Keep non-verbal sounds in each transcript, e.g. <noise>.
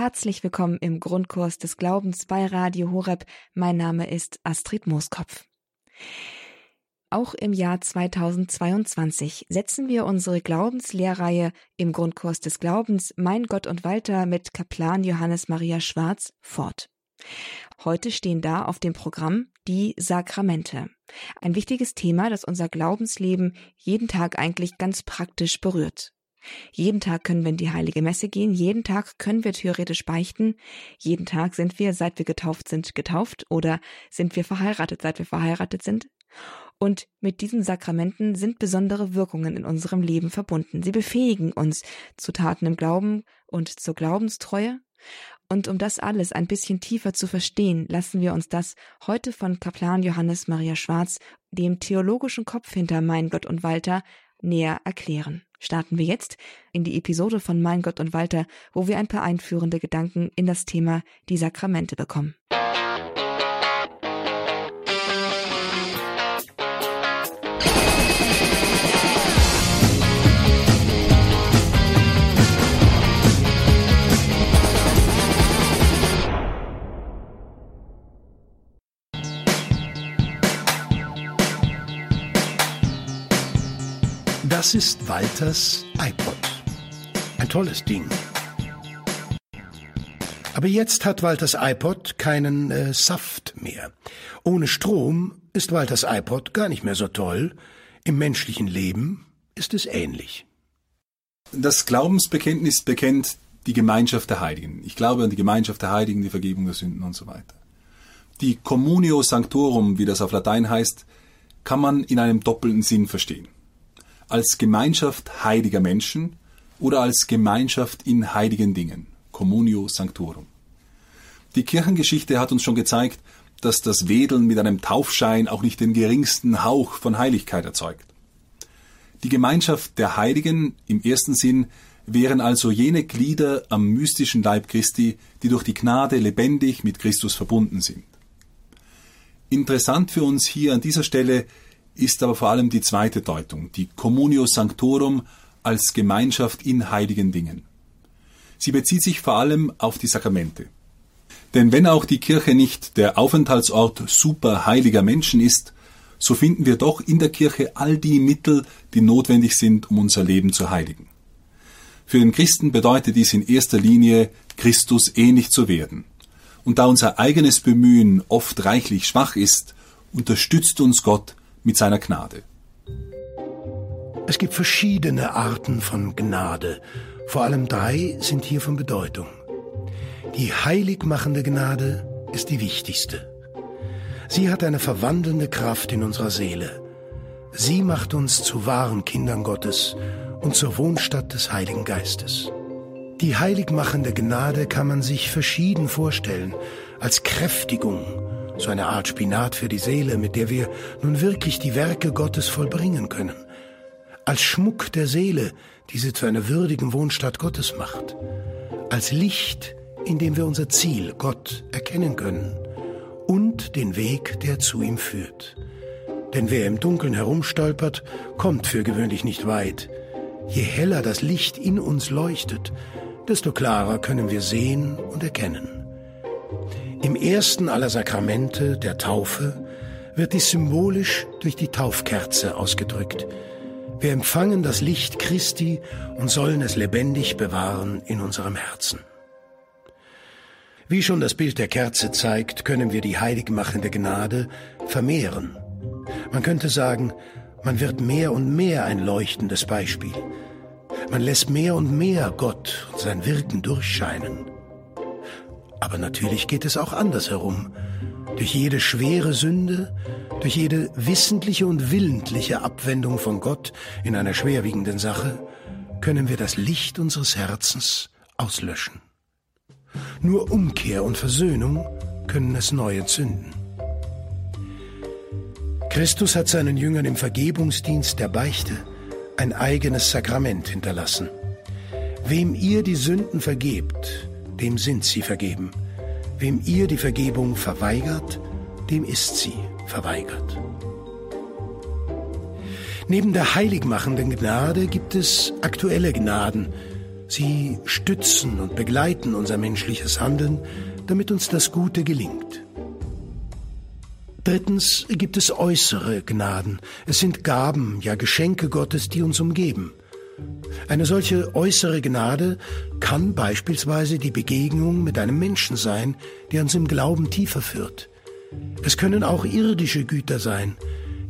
Herzlich willkommen im Grundkurs des Glaubens bei Radio Horeb. Mein Name ist Astrid Mooskopf. Auch im Jahr 2022 setzen wir unsere Glaubenslehrreihe im Grundkurs des Glaubens Mein Gott und Walter mit Kaplan Johannes Maria Schwarz fort. Heute stehen da auf dem Programm die Sakramente. Ein wichtiges Thema, das unser Glaubensleben jeden Tag eigentlich ganz praktisch berührt. Jeden Tag können wir in die heilige Messe gehen, jeden Tag können wir theoretisch beichten, jeden Tag sind wir, seit wir getauft sind, getauft oder sind wir verheiratet, seit wir verheiratet sind. Und mit diesen Sakramenten sind besondere Wirkungen in unserem Leben verbunden. Sie befähigen uns zu Taten im Glauben und zur Glaubenstreue. Und um das alles ein bisschen tiefer zu verstehen, lassen wir uns das heute von Kaplan Johannes Maria Schwarz, dem theologischen Kopf hinter Mein Gott und Walter, näher erklären. Starten wir jetzt in die Episode von Mein Gott und Walter, wo wir ein paar einführende Gedanken in das Thema die Sakramente bekommen. Das ist Walters iPod. Ein tolles Ding. Aber jetzt hat Walters iPod keinen äh, Saft mehr. Ohne Strom ist Walters iPod gar nicht mehr so toll. Im menschlichen Leben ist es ähnlich. Das Glaubensbekenntnis bekennt die Gemeinschaft der Heiligen. Ich glaube an die Gemeinschaft der Heiligen, die Vergebung der Sünden und so weiter. Die Communio Sanctorum, wie das auf Latein heißt, kann man in einem doppelten Sinn verstehen als Gemeinschaft heiliger Menschen oder als Gemeinschaft in heiligen Dingen, Communio Sanctorum. Die Kirchengeschichte hat uns schon gezeigt, dass das Wedeln mit einem Taufschein auch nicht den geringsten Hauch von Heiligkeit erzeugt. Die Gemeinschaft der Heiligen im ersten Sinn wären also jene Glieder am mystischen Leib Christi, die durch die Gnade lebendig mit Christus verbunden sind. Interessant für uns hier an dieser Stelle ist aber vor allem die zweite Deutung, die Communio Sanctorum als Gemeinschaft in heiligen Dingen. Sie bezieht sich vor allem auf die Sakramente. Denn wenn auch die Kirche nicht der Aufenthaltsort super heiliger Menschen ist, so finden wir doch in der Kirche all die Mittel, die notwendig sind, um unser Leben zu heiligen. Für den Christen bedeutet dies in erster Linie, Christus ähnlich zu werden. Und da unser eigenes Bemühen oft reichlich schwach ist, unterstützt uns Gott mit seiner Gnade. Es gibt verschiedene Arten von Gnade. Vor allem drei sind hier von Bedeutung. Die heiligmachende Gnade ist die wichtigste. Sie hat eine verwandelnde Kraft in unserer Seele. Sie macht uns zu wahren Kindern Gottes und zur Wohnstatt des Heiligen Geistes. Die heiligmachende Gnade kann man sich verschieden vorstellen, als Kräftigung, so eine Art Spinat für die Seele, mit der wir nun wirklich die Werke Gottes vollbringen können. Als Schmuck der Seele, die sie zu einer würdigen Wohnstatt Gottes macht. Als Licht, in dem wir unser Ziel, Gott, erkennen können. Und den Weg, der zu ihm führt. Denn wer im Dunkeln herumstolpert, kommt für gewöhnlich nicht weit. Je heller das Licht in uns leuchtet, desto klarer können wir sehen und erkennen. Im ersten aller Sakramente, der Taufe, wird dies symbolisch durch die Taufkerze ausgedrückt. Wir empfangen das Licht Christi und sollen es lebendig bewahren in unserem Herzen. Wie schon das Bild der Kerze zeigt, können wir die heiligmachende Gnade vermehren. Man könnte sagen, man wird mehr und mehr ein leuchtendes Beispiel. Man lässt mehr und mehr Gott und sein Wirken durchscheinen. Aber natürlich geht es auch andersherum. Durch jede schwere Sünde, durch jede wissentliche und willentliche Abwendung von Gott in einer schwerwiegenden Sache, können wir das Licht unseres Herzens auslöschen. Nur Umkehr und Versöhnung können es neu entzünden. Christus hat seinen Jüngern im Vergebungsdienst der Beichte ein eigenes Sakrament hinterlassen. Wem ihr die Sünden vergebt, dem sind sie vergeben. Wem ihr die Vergebung verweigert, dem ist sie verweigert. Neben der heiligmachenden Gnade gibt es aktuelle Gnaden, Sie stützen und begleiten unser menschliches Handeln, damit uns das Gute gelingt. Drittens gibt es äußere Gnaden. Es sind Gaben, ja Geschenke Gottes, die uns umgeben. Eine solche äußere Gnade kann beispielsweise die Begegnung mit einem Menschen sein, der uns im Glauben tiefer führt. Es können auch irdische Güter sein,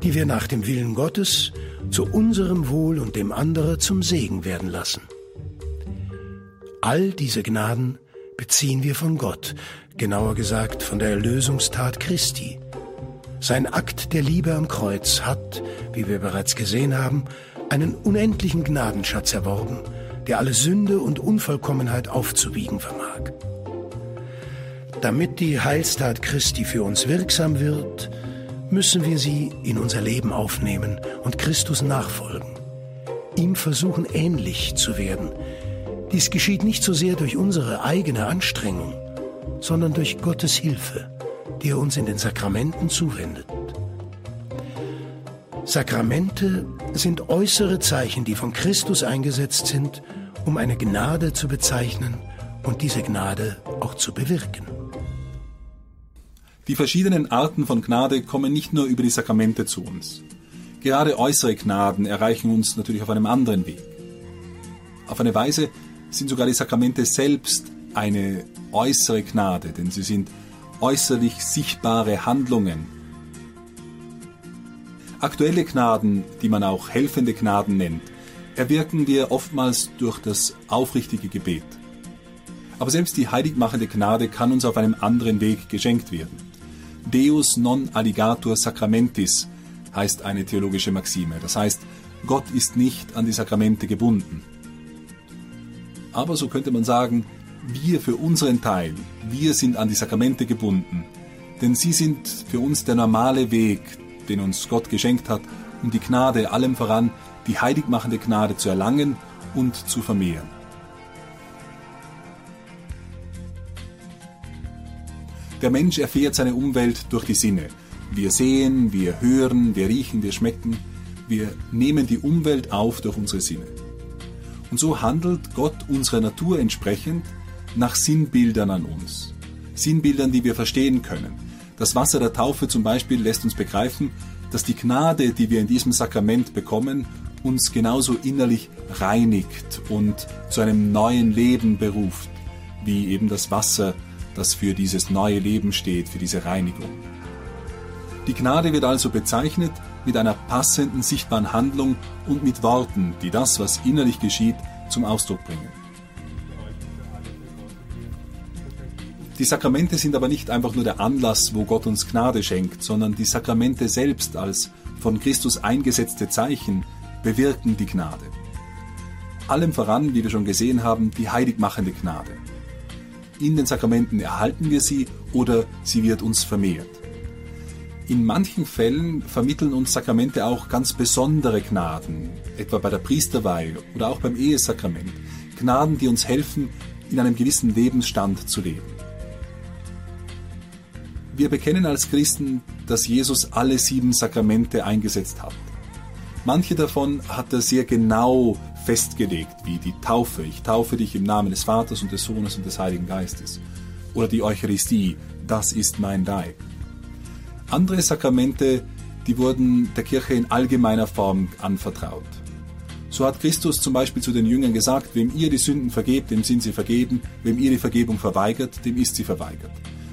die wir nach dem Willen Gottes zu unserem Wohl und dem anderen zum Segen werden lassen. All diese Gnaden beziehen wir von Gott, genauer gesagt von der Erlösungstat Christi. Sein Akt der Liebe am Kreuz hat, wie wir bereits gesehen haben, einen unendlichen Gnadenschatz erworben, der alle Sünde und Unvollkommenheit aufzuwiegen vermag. Damit die Heilstat Christi für uns wirksam wird, müssen wir sie in unser Leben aufnehmen und Christus nachfolgen. Ihm versuchen ähnlich zu werden, dies geschieht nicht so sehr durch unsere eigene Anstrengung, sondern durch Gottes Hilfe, die er uns in den Sakramenten zuwendet. Sakramente sind äußere Zeichen, die von Christus eingesetzt sind, um eine Gnade zu bezeichnen und diese Gnade auch zu bewirken. Die verschiedenen Arten von Gnade kommen nicht nur über die Sakramente zu uns. Gerade äußere Gnaden erreichen uns natürlich auf einem anderen Weg. Auf eine Weise, sind sogar die Sakramente selbst eine äußere Gnade, denn sie sind äußerlich sichtbare Handlungen. Aktuelle Gnaden, die man auch helfende Gnaden nennt, erwirken wir oftmals durch das aufrichtige Gebet. Aber selbst die heiligmachende Gnade kann uns auf einem anderen Weg geschenkt werden. Deus non alligator sacramentis heißt eine theologische Maxime. Das heißt, Gott ist nicht an die Sakramente gebunden. Aber so könnte man sagen, wir für unseren Teil, wir sind an die Sakramente gebunden, denn sie sind für uns der normale Weg, den uns Gott geschenkt hat, um die Gnade allem voran, die heiligmachende Gnade zu erlangen und zu vermehren. Der Mensch erfährt seine Umwelt durch die Sinne. Wir sehen, wir hören, wir riechen, wir schmecken. Wir nehmen die Umwelt auf durch unsere Sinne. Und so handelt Gott unserer Natur entsprechend nach Sinnbildern an uns. Sinnbildern, die wir verstehen können. Das Wasser der Taufe zum Beispiel lässt uns begreifen, dass die Gnade, die wir in diesem Sakrament bekommen, uns genauso innerlich reinigt und zu einem neuen Leben beruft, wie eben das Wasser, das für dieses neue Leben steht, für diese Reinigung. Die Gnade wird also bezeichnet mit einer passenden sichtbaren Handlung und mit Worten, die das, was innerlich geschieht, zum Ausdruck bringen. Die Sakramente sind aber nicht einfach nur der Anlass, wo Gott uns Gnade schenkt, sondern die Sakramente selbst als von Christus eingesetzte Zeichen bewirken die Gnade. Allem voran, wie wir schon gesehen haben, die heiligmachende Gnade. In den Sakramenten erhalten wir sie oder sie wird uns vermehrt. In manchen Fällen vermitteln uns Sakramente auch ganz besondere Gnaden, etwa bei der Priesterweihe oder auch beim Ehesakrament. Gnaden, die uns helfen, in einem gewissen Lebensstand zu leben. Wir bekennen als Christen, dass Jesus alle sieben Sakramente eingesetzt hat. Manche davon hat er sehr genau festgelegt, wie die Taufe. Ich taufe dich im Namen des Vaters und des Sohnes und des Heiligen Geistes. Oder die Eucharistie. Das ist mein Leib. Andere Sakramente, die wurden der Kirche in allgemeiner Form anvertraut. So hat Christus zum Beispiel zu den Jüngern gesagt, wem ihr die Sünden vergebt, dem sind sie vergeben, wem ihr die Vergebung verweigert, dem ist sie verweigert.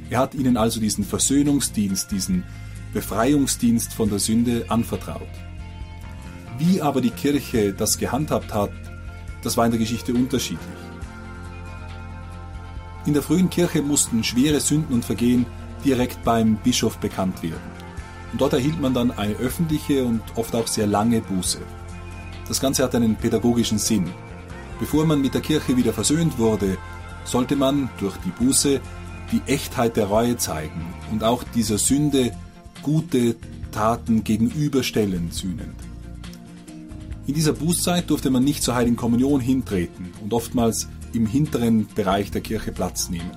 Er hat ihnen also diesen Versöhnungsdienst, diesen Befreiungsdienst von der Sünde anvertraut. Wie aber die Kirche das gehandhabt hat, das war in der Geschichte unterschiedlich. In der frühen Kirche mussten schwere Sünden und Vergehen direkt beim Bischof bekannt werden. Und dort erhielt man dann eine öffentliche und oft auch sehr lange Buße. Das Ganze hat einen pädagogischen Sinn. Bevor man mit der Kirche wieder versöhnt wurde, sollte man durch die Buße die Echtheit der Reue zeigen und auch dieser Sünde gute Taten gegenüberstellen sühnend. In dieser Bußzeit durfte man nicht zur Heiligen Kommunion hintreten und oftmals im hinteren Bereich der Kirche Platz nehmen.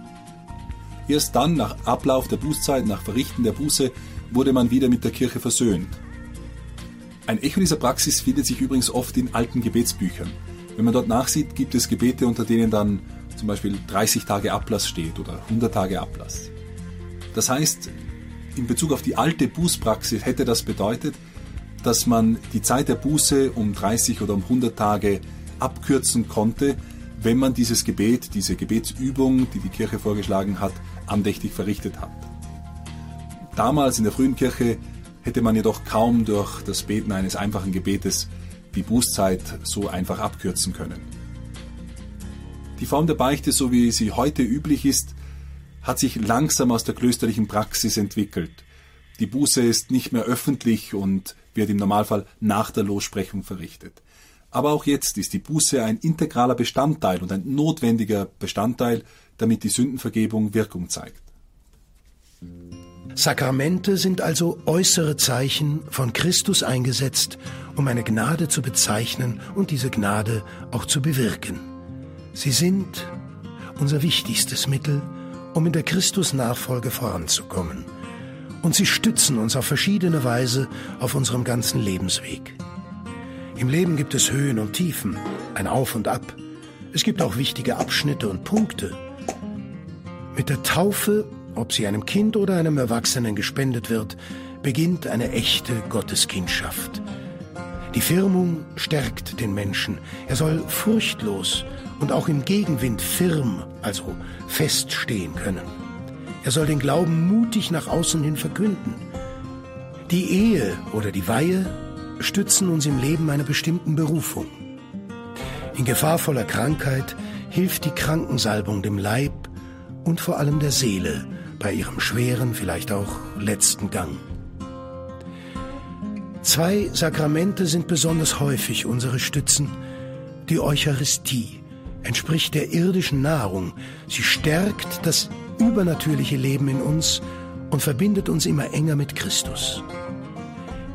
Erst dann, nach Ablauf der Bußzeit, nach Verrichten der Buße, wurde man wieder mit der Kirche versöhnt. Ein Echo dieser Praxis findet sich übrigens oft in alten Gebetsbüchern. Wenn man dort nachsieht, gibt es Gebete, unter denen dann zum Beispiel 30 Tage Ablass steht oder 100 Tage Ablass. Das heißt, in Bezug auf die alte Bußpraxis hätte das bedeutet, dass man die Zeit der Buße um 30 oder um 100 Tage abkürzen konnte, wenn man dieses Gebet, diese Gebetsübung, die die Kirche vorgeschlagen hat, andächtig verrichtet hat. Damals in der frühen Kirche hätte man jedoch kaum durch das Beten eines einfachen Gebetes die Bußzeit so einfach abkürzen können. Die Form der Beichte, so wie sie heute üblich ist, hat sich langsam aus der klösterlichen Praxis entwickelt. Die Buße ist nicht mehr öffentlich und wird im Normalfall nach der Lossprechung verrichtet. Aber auch jetzt ist die Buße ein integraler Bestandteil und ein notwendiger Bestandteil, damit die Sündenvergebung Wirkung zeigt. Sakramente sind also äußere Zeichen von Christus eingesetzt, um eine Gnade zu bezeichnen und diese Gnade auch zu bewirken. Sie sind unser wichtigstes Mittel, um in der Christusnachfolge voranzukommen. Und sie stützen uns auf verschiedene Weise auf unserem ganzen Lebensweg. Im Leben gibt es Höhen und Tiefen, ein Auf und Ab. Es gibt auch wichtige Abschnitte und Punkte. Mit der Taufe, ob sie einem Kind oder einem Erwachsenen gespendet wird, beginnt eine echte Gotteskindschaft. Die Firmung stärkt den Menschen. Er soll furchtlos und auch im Gegenwind firm, also feststehen können. Er soll den Glauben mutig nach außen hin verkünden. Die Ehe oder die Weihe stützen uns im Leben einer bestimmten Berufung. In gefahrvoller Krankheit hilft die Krankensalbung dem Leib und vor allem der Seele bei ihrem schweren, vielleicht auch letzten Gang. Zwei Sakramente sind besonders häufig unsere Stützen. Die Eucharistie entspricht der irdischen Nahrung. Sie stärkt das übernatürliche Leben in uns und verbindet uns immer enger mit Christus.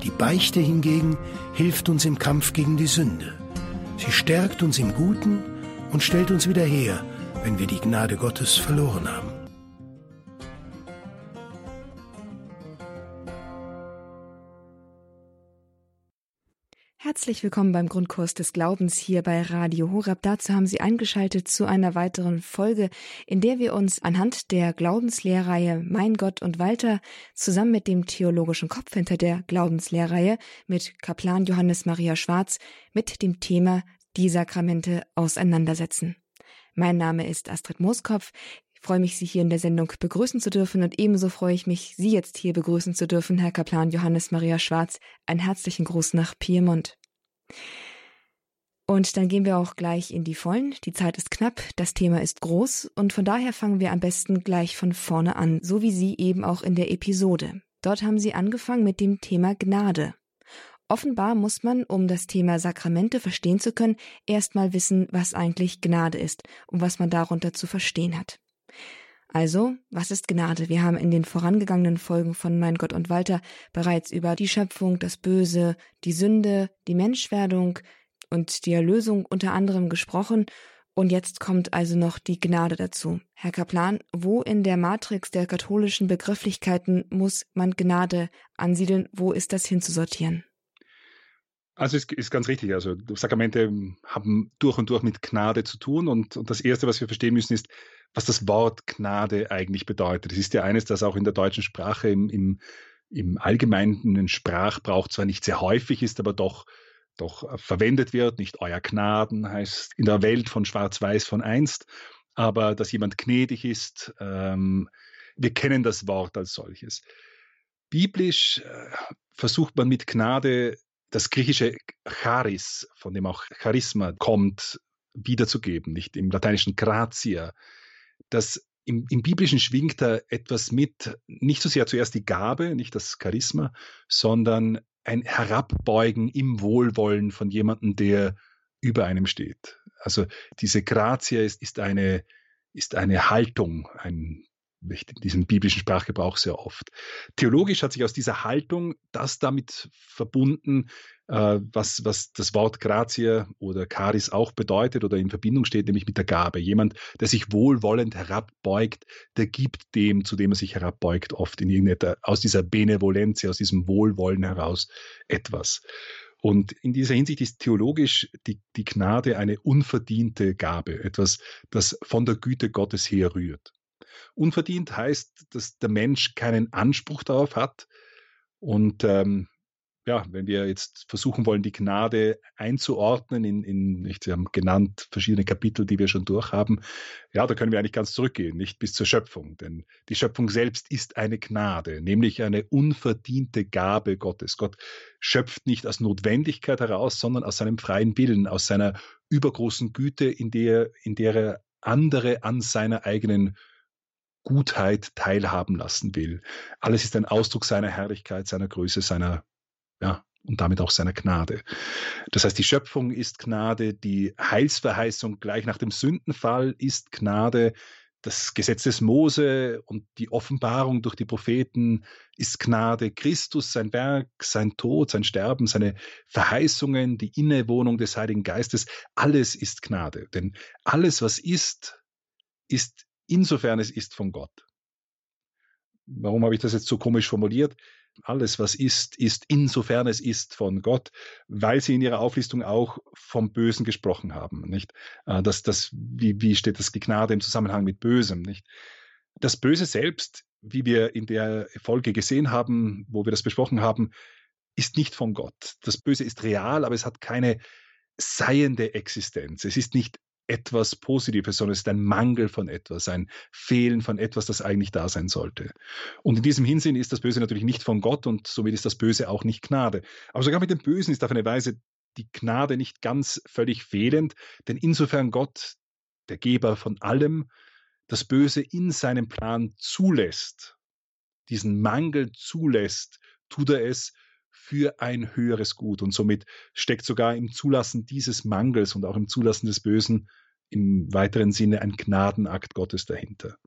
Die Beichte hingegen hilft uns im Kampf gegen die Sünde. Sie stärkt uns im Guten und stellt uns wieder her, wenn wir die Gnade Gottes verloren haben. Herzlich willkommen beim Grundkurs des Glaubens hier bei Radio Horab. Dazu haben Sie eingeschaltet zu einer weiteren Folge, in der wir uns anhand der Glaubenslehrreihe Mein Gott und Walter zusammen mit dem theologischen Kopf hinter der Glaubenslehrreihe mit Kaplan Johannes Maria Schwarz mit dem Thema die Sakramente auseinandersetzen. Mein Name ist Astrid Mooskopf. Freue mich, Sie hier in der Sendung begrüßen zu dürfen und ebenso freue ich mich, Sie jetzt hier begrüßen zu dürfen, Herr Kaplan Johannes Maria Schwarz. Einen herzlichen Gruß nach Piemont. Und dann gehen wir auch gleich in die Vollen. Die Zeit ist knapp, das Thema ist groß und von daher fangen wir am besten gleich von vorne an, so wie Sie eben auch in der Episode. Dort haben Sie angefangen mit dem Thema Gnade. Offenbar muss man, um das Thema Sakramente verstehen zu können, erstmal wissen, was eigentlich Gnade ist und was man darunter zu verstehen hat. Also, was ist Gnade? Wir haben in den vorangegangenen Folgen von Mein Gott und Walter bereits über die Schöpfung, das Böse, die Sünde, die Menschwerdung und die Erlösung unter anderem gesprochen. Und jetzt kommt also noch die Gnade dazu. Herr Kaplan, wo in der Matrix der katholischen Begrifflichkeiten muss man Gnade ansiedeln? Wo ist das hinzusortieren? Also es ist ganz richtig. Also Sakramente haben durch und durch mit Gnade zu tun. Und, und das Erste, was wir verstehen müssen, ist, was das Wort Gnade eigentlich bedeutet. Es ist ja eines, das auch in der deutschen Sprache im, im, im allgemeinen Sprachbrauch zwar nicht sehr häufig ist, aber doch, doch verwendet wird. Nicht euer Gnaden heißt in der Welt von Schwarz-Weiß von einst, aber dass jemand gnädig ist. Ähm, wir kennen das Wort als solches. Biblisch äh, versucht man mit Gnade das griechische Charis, von dem auch Charisma kommt, wiederzugeben, nicht im lateinischen Gratia dass im, im, Biblischen schwingt da etwas mit, nicht so sehr zuerst die Gabe, nicht das Charisma, sondern ein Herabbeugen im Wohlwollen von jemandem, der über einem steht. Also diese Gratia ist, ist, eine, ist eine Haltung, ein, in diesem biblischen Sprachgebrauch sehr oft. Theologisch hat sich aus dieser Haltung das damit verbunden, äh, was, was das Wort Gratia oder Charis auch bedeutet oder in Verbindung steht, nämlich mit der Gabe. Jemand, der sich wohlwollend herabbeugt, der gibt dem, zu dem er sich herabbeugt, oft in irgendeiner, aus dieser Benevolenz, aus diesem Wohlwollen heraus etwas. Und in dieser Hinsicht ist theologisch die, die Gnade eine unverdiente Gabe, etwas, das von der Güte Gottes herrührt. Unverdient heißt, dass der Mensch keinen Anspruch darauf hat und ähm, ja, wenn wir jetzt versuchen wollen, die Gnade einzuordnen in, in nicht, Sie haben genannt verschiedene Kapitel, die wir schon durchhaben, ja, da können wir eigentlich ganz zurückgehen, nicht bis zur Schöpfung, denn die Schöpfung selbst ist eine Gnade, nämlich eine unverdiente Gabe Gottes. Gott schöpft nicht aus Notwendigkeit heraus, sondern aus seinem freien Willen, aus seiner übergroßen Güte, in der, in der er andere an seiner eigenen Gutheit teilhaben lassen will. Alles ist ein Ausdruck seiner Herrlichkeit, seiner Größe, seiner ja, und damit auch seiner Gnade. Das heißt, die Schöpfung ist Gnade, die Heilsverheißung gleich nach dem Sündenfall ist Gnade, das Gesetz des Mose und die Offenbarung durch die Propheten ist Gnade. Christus, sein Werk, sein Tod, sein Sterben, seine Verheißungen, die Innewohnung des Heiligen Geistes, alles ist Gnade. Denn alles, was ist, ist insofern es ist von Gott. Warum habe ich das jetzt so komisch formuliert? alles, was ist, ist insofern es ist von Gott, weil sie in ihrer Auflistung auch vom Bösen gesprochen haben, nicht? Äh, das, das, wie, wie steht das Gnade im Zusammenhang mit Bösem, nicht? Das Böse selbst, wie wir in der Folge gesehen haben, wo wir das besprochen haben, ist nicht von Gott. Das Böse ist real, aber es hat keine seiende Existenz. Es ist nicht etwas Positives, sondern es ist ein Mangel von etwas, ein Fehlen von etwas, das eigentlich da sein sollte. Und in diesem Hinsinn ist das Böse natürlich nicht von Gott und somit ist das Böse auch nicht Gnade. Aber sogar mit dem Bösen ist auf eine Weise die Gnade nicht ganz völlig fehlend, denn insofern Gott, der Geber von allem, das Böse in seinem Plan zulässt, diesen Mangel zulässt, tut er es für ein höheres Gut. Und somit steckt sogar im Zulassen dieses Mangels und auch im Zulassen des Bösen im weiteren Sinne ein Gnadenakt Gottes dahinter.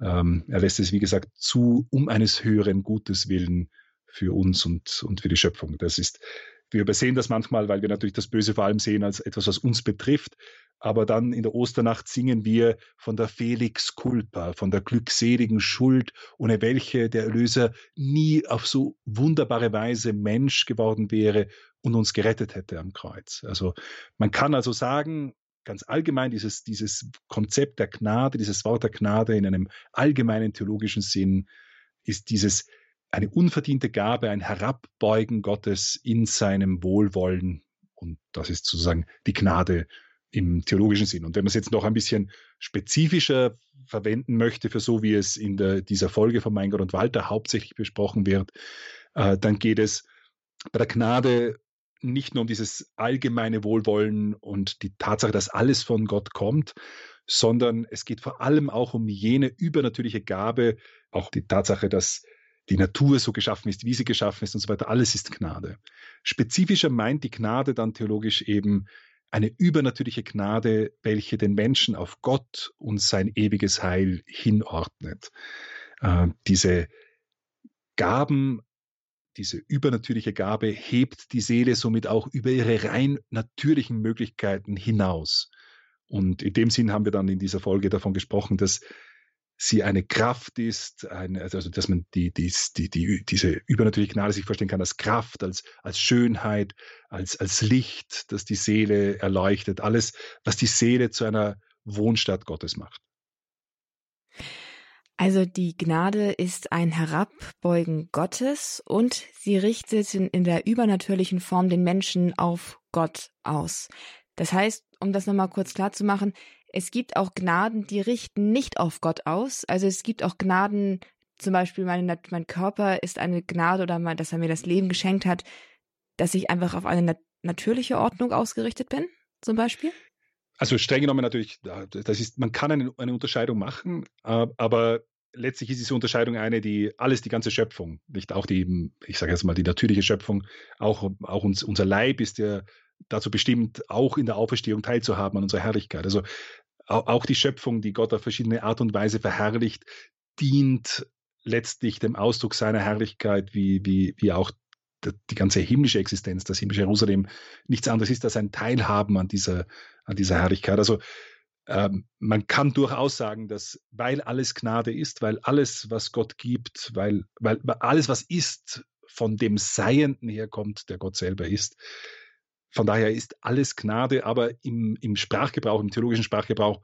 Ähm, er lässt es, wie gesagt, zu, um eines höheren Gutes willen für uns und, und für die Schöpfung. Das ist wir übersehen das manchmal, weil wir natürlich das Böse vor allem sehen als etwas, was uns betrifft. Aber dann in der Osternacht singen wir von der Felix Culpa, von der glückseligen Schuld, ohne welche der Erlöser nie auf so wunderbare Weise Mensch geworden wäre und uns gerettet hätte am Kreuz. Also man kann also sagen, ganz allgemein dieses, dieses Konzept der Gnade, dieses Wort der Gnade in einem allgemeinen theologischen Sinn ist dieses eine unverdiente Gabe, ein Herabbeugen Gottes in seinem Wohlwollen. Und das ist sozusagen die Gnade im theologischen Sinn. Und wenn man es jetzt noch ein bisschen spezifischer verwenden möchte, für so wie es in der, dieser Folge von Mein Gott und Walter hauptsächlich besprochen wird, äh, dann geht es bei der Gnade nicht nur um dieses allgemeine Wohlwollen und die Tatsache, dass alles von Gott kommt, sondern es geht vor allem auch um jene übernatürliche Gabe, auch die Tatsache, dass die Natur so geschaffen ist, wie sie geschaffen ist und so weiter. Alles ist Gnade. Spezifischer meint die Gnade dann theologisch eben eine übernatürliche Gnade, welche den Menschen auf Gott und sein ewiges Heil hinordnet. Äh, diese Gaben, diese übernatürliche Gabe hebt die Seele somit auch über ihre rein natürlichen Möglichkeiten hinaus. Und in dem Sinn haben wir dann in dieser Folge davon gesprochen, dass sie eine Kraft ist, also, also dass man die, die, die, die, diese übernatürliche Gnade sich vorstellen kann als Kraft, als, als Schönheit, als, als Licht, das die Seele erleuchtet, alles, was die Seele zu einer Wohnstadt Gottes macht. Also die Gnade ist ein Herabbeugen Gottes und sie richtet in, in der übernatürlichen Form den Menschen auf Gott aus. Das heißt, um das nochmal kurz klar zu machen, es gibt auch Gnaden, die richten nicht auf Gott aus. Also es gibt auch Gnaden, zum Beispiel meine, mein Körper ist eine Gnade oder mein, dass er mir das Leben geschenkt hat, dass ich einfach auf eine nat natürliche Ordnung ausgerichtet bin, zum Beispiel? Also streng genommen natürlich, das ist, man kann eine, eine Unterscheidung machen, aber letztlich ist diese Unterscheidung eine, die alles, die ganze Schöpfung, nicht auch die, ich sage jetzt mal, die natürliche Schöpfung, auch, auch uns, unser Leib ist ja dazu bestimmt, auch in der Auferstehung teilzuhaben an unserer Herrlichkeit. Also auch die Schöpfung, die Gott auf verschiedene Art und Weise verherrlicht, dient letztlich dem Ausdruck seiner Herrlichkeit, wie, wie, wie auch die ganze himmlische Existenz, das himmlische Jerusalem, nichts anderes ist als ein Teilhaben an dieser, an dieser Herrlichkeit. Also ähm, man kann durchaus sagen, dass weil alles Gnade ist, weil alles, was Gott gibt, weil, weil alles, was ist, von dem Seienden herkommt, der Gott selber ist. Von daher ist alles Gnade, aber im, im Sprachgebrauch, im theologischen Sprachgebrauch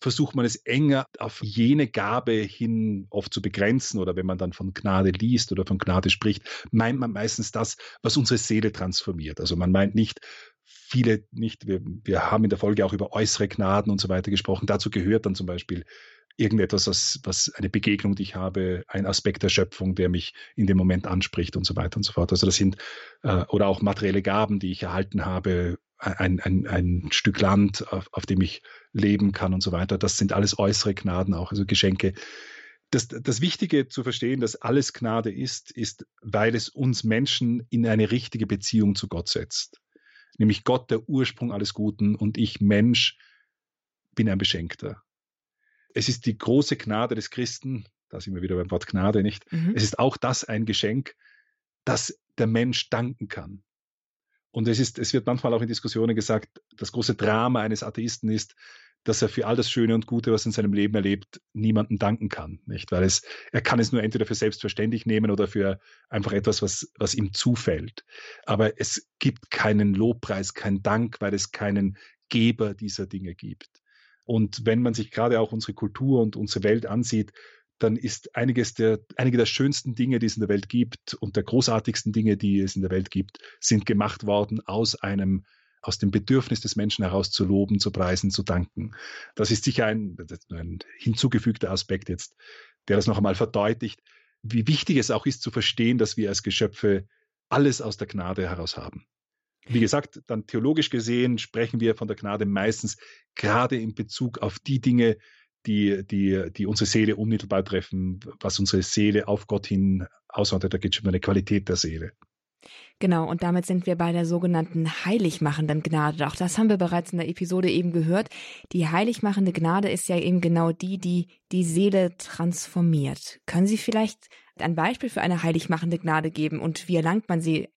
versucht man es enger auf jene Gabe hin oft zu begrenzen oder wenn man dann von Gnade liest oder von Gnade spricht, meint man meistens das, was unsere Seele transformiert. Also man meint nicht viele nicht, wir, wir haben in der Folge auch über äußere Gnaden und so weiter gesprochen. Dazu gehört dann zum Beispiel irgendetwas, was, was eine Begegnung, die ich habe, ein Aspekt der Schöpfung, der mich in dem Moment anspricht und so weiter und so fort. Also das sind äh, oder auch materielle Gaben, die ich erhalten habe, ein, ein, ein Stück Land, auf, auf dem ich leben kann und so weiter. Das sind alles äußere Gnaden auch, also Geschenke. Das, das Wichtige zu verstehen, dass alles Gnade ist, ist, weil es uns Menschen in eine richtige Beziehung zu Gott setzt. Nämlich Gott, der Ursprung alles Guten und ich, Mensch, bin ein Beschenkter es ist die große Gnade des Christen, da sind wir wieder beim Wort Gnade, nicht? Mhm. Es ist auch das ein Geschenk, dass der Mensch danken kann. Und es ist, es wird manchmal auch in Diskussionen gesagt, das große Drama eines Atheisten ist, dass er für all das Schöne und Gute, was in seinem Leben erlebt, niemandem danken kann, nicht? Weil es, er kann es nur entweder für selbstverständlich nehmen oder für einfach etwas, was, was ihm zufällt. Aber es gibt keinen Lobpreis, keinen Dank, weil es keinen Geber dieser Dinge gibt. Und wenn man sich gerade auch unsere Kultur und unsere Welt ansieht, dann ist einiges der, einige der schönsten Dinge, die es in der Welt gibt und der großartigsten Dinge, die es in der Welt gibt, sind gemacht worden aus einem, aus dem Bedürfnis des Menschen heraus zu loben, zu preisen, zu danken. Das ist sicher ein, ein hinzugefügter Aspekt jetzt, der das noch einmal verdeutlicht, wie wichtig es auch ist zu verstehen, dass wir als Geschöpfe alles aus der Gnade heraus haben. Wie gesagt, dann theologisch gesehen sprechen wir von der Gnade meistens gerade in Bezug auf die Dinge, die, die, die unsere Seele unmittelbar treffen, was unsere Seele auf Gott hin aushandelt. Da geht es um eine Qualität der Seele. Genau, und damit sind wir bei der sogenannten heiligmachenden Gnade. Auch das haben wir bereits in der Episode eben gehört. Die heiligmachende Gnade ist ja eben genau die, die die Seele transformiert. Können Sie vielleicht ein Beispiel für eine heiligmachende Gnade geben und wie erlangt man sie?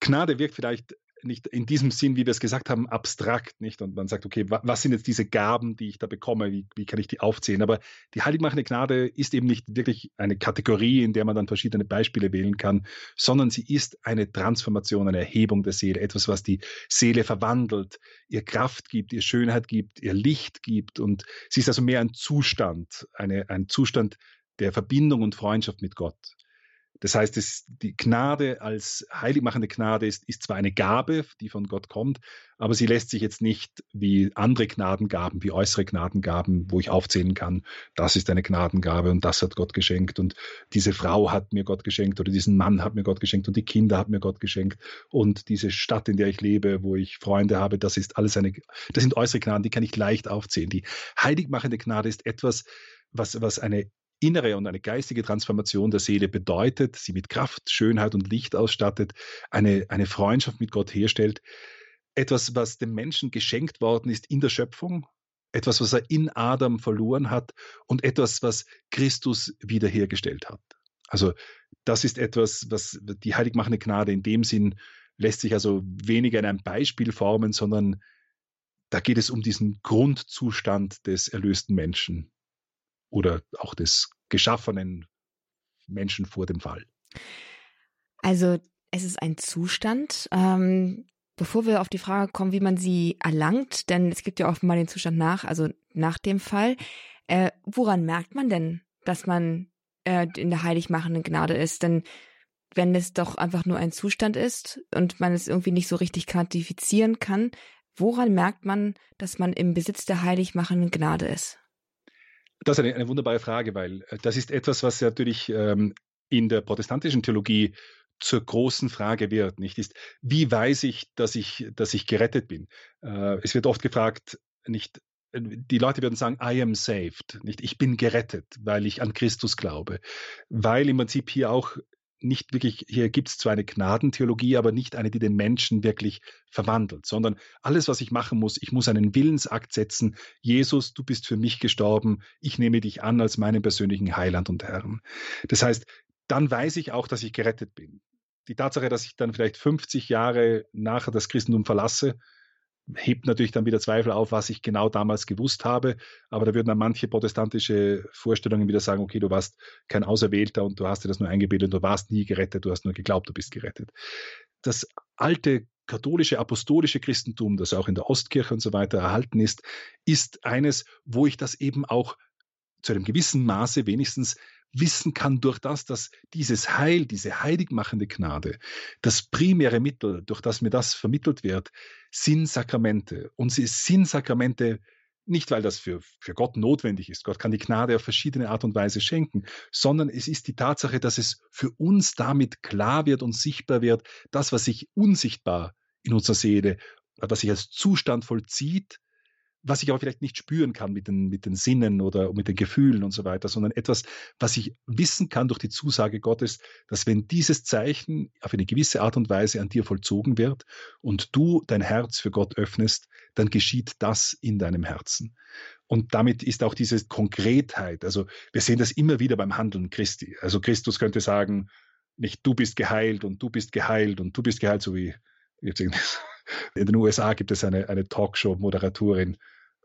Gnade wirkt vielleicht nicht in diesem Sinn, wie wir es gesagt haben, abstrakt, nicht? Und man sagt, okay, was sind jetzt diese Gaben, die ich da bekomme? Wie, wie kann ich die aufzählen? Aber die heiligmachende Gnade ist eben nicht wirklich eine Kategorie, in der man dann verschiedene Beispiele wählen kann, sondern sie ist eine Transformation, eine Erhebung der Seele, etwas, was die Seele verwandelt, ihr Kraft gibt, ihr Schönheit gibt, ihr Licht gibt. Und sie ist also mehr ein Zustand, eine, ein Zustand der Verbindung und Freundschaft mit Gott. Das heißt, es, die Gnade als heiligmachende Gnade ist, ist zwar eine Gabe, die von Gott kommt, aber sie lässt sich jetzt nicht wie andere Gnadengaben, wie äußere Gnadengaben, wo ich aufzählen kann, das ist eine Gnadengabe und das hat Gott geschenkt und diese Frau hat mir Gott geschenkt oder diesen Mann hat mir Gott geschenkt und die Kinder hat mir Gott geschenkt und diese Stadt, in der ich lebe, wo ich Freunde habe, das ist alles eine, das sind äußere Gnaden, die kann ich leicht aufzählen. Die heiligmachende Gnade ist etwas, was, was eine innere und eine geistige Transformation der Seele bedeutet, sie mit Kraft, Schönheit und Licht ausstattet, eine, eine Freundschaft mit Gott herstellt, etwas, was dem Menschen geschenkt worden ist in der Schöpfung, etwas, was er in Adam verloren hat und etwas, was Christus wiederhergestellt hat. Also das ist etwas, was die heiligmachende Gnade in dem Sinn lässt sich also weniger in einem Beispiel formen, sondern da geht es um diesen Grundzustand des erlösten Menschen oder auch des geschaffenen Menschen vor dem Fall. Also es ist ein Zustand. Ähm, bevor wir auf die Frage kommen, wie man sie erlangt, denn es gibt ja offenbar den Zustand nach, also nach dem Fall. Äh, woran merkt man denn, dass man äh, in der heiligmachenden Gnade ist? Denn wenn es doch einfach nur ein Zustand ist und man es irgendwie nicht so richtig quantifizieren kann, woran merkt man, dass man im Besitz der heiligmachenden Gnade ist? Das ist eine, eine wunderbare Frage, weil äh, das ist etwas, was natürlich ähm, in der protestantischen Theologie zur großen Frage wird, nicht? Ist, wie weiß ich, dass ich, dass ich gerettet bin? Äh, es wird oft gefragt, nicht, äh, die Leute würden sagen, I am saved, nicht, ich bin gerettet, weil ich an Christus glaube, weil im Prinzip hier auch nicht wirklich, hier gibt es zwar eine Gnadentheologie, aber nicht eine, die den Menschen wirklich verwandelt, sondern alles, was ich machen muss, ich muss einen Willensakt setzen. Jesus, du bist für mich gestorben, ich nehme dich an als meinen persönlichen Heiland und Herrn. Das heißt, dann weiß ich auch, dass ich gerettet bin. Die Tatsache, dass ich dann vielleicht 50 Jahre nachher das Christentum verlasse, hebt natürlich dann wieder Zweifel auf, was ich genau damals gewusst habe. Aber da würden dann manche protestantische Vorstellungen wieder sagen, okay, du warst kein Auserwählter und du hast dir das nur eingebildet, du warst nie gerettet, du hast nur geglaubt, du bist gerettet. Das alte katholische, apostolische Christentum, das auch in der Ostkirche und so weiter erhalten ist, ist eines, wo ich das eben auch zu einem gewissen Maße wenigstens wissen kann durch das, dass dieses Heil, diese heiligmachende Gnade, das primäre Mittel, durch das mir das vermittelt wird, sind Sakramente. Und sie sind Sakramente nicht, weil das für, für Gott notwendig ist. Gott kann die Gnade auf verschiedene Art und Weise schenken, sondern es ist die Tatsache, dass es für uns damit klar wird und sichtbar wird, das, was sich unsichtbar in unserer Seele, was sich als Zustand vollzieht, was ich aber vielleicht nicht spüren kann mit den, mit den Sinnen oder mit den Gefühlen und so weiter, sondern etwas, was ich wissen kann durch die Zusage Gottes, dass wenn dieses Zeichen auf eine gewisse Art und Weise an dir vollzogen wird und du dein Herz für Gott öffnest, dann geschieht das in deinem Herzen. Und damit ist auch diese Konkretheit, also wir sehen das immer wieder beim Handeln Christi. Also Christus könnte sagen, nicht du bist geheilt und du bist geheilt und du bist geheilt, so wie in den USA gibt es eine, eine Talkshow-Moderatorin,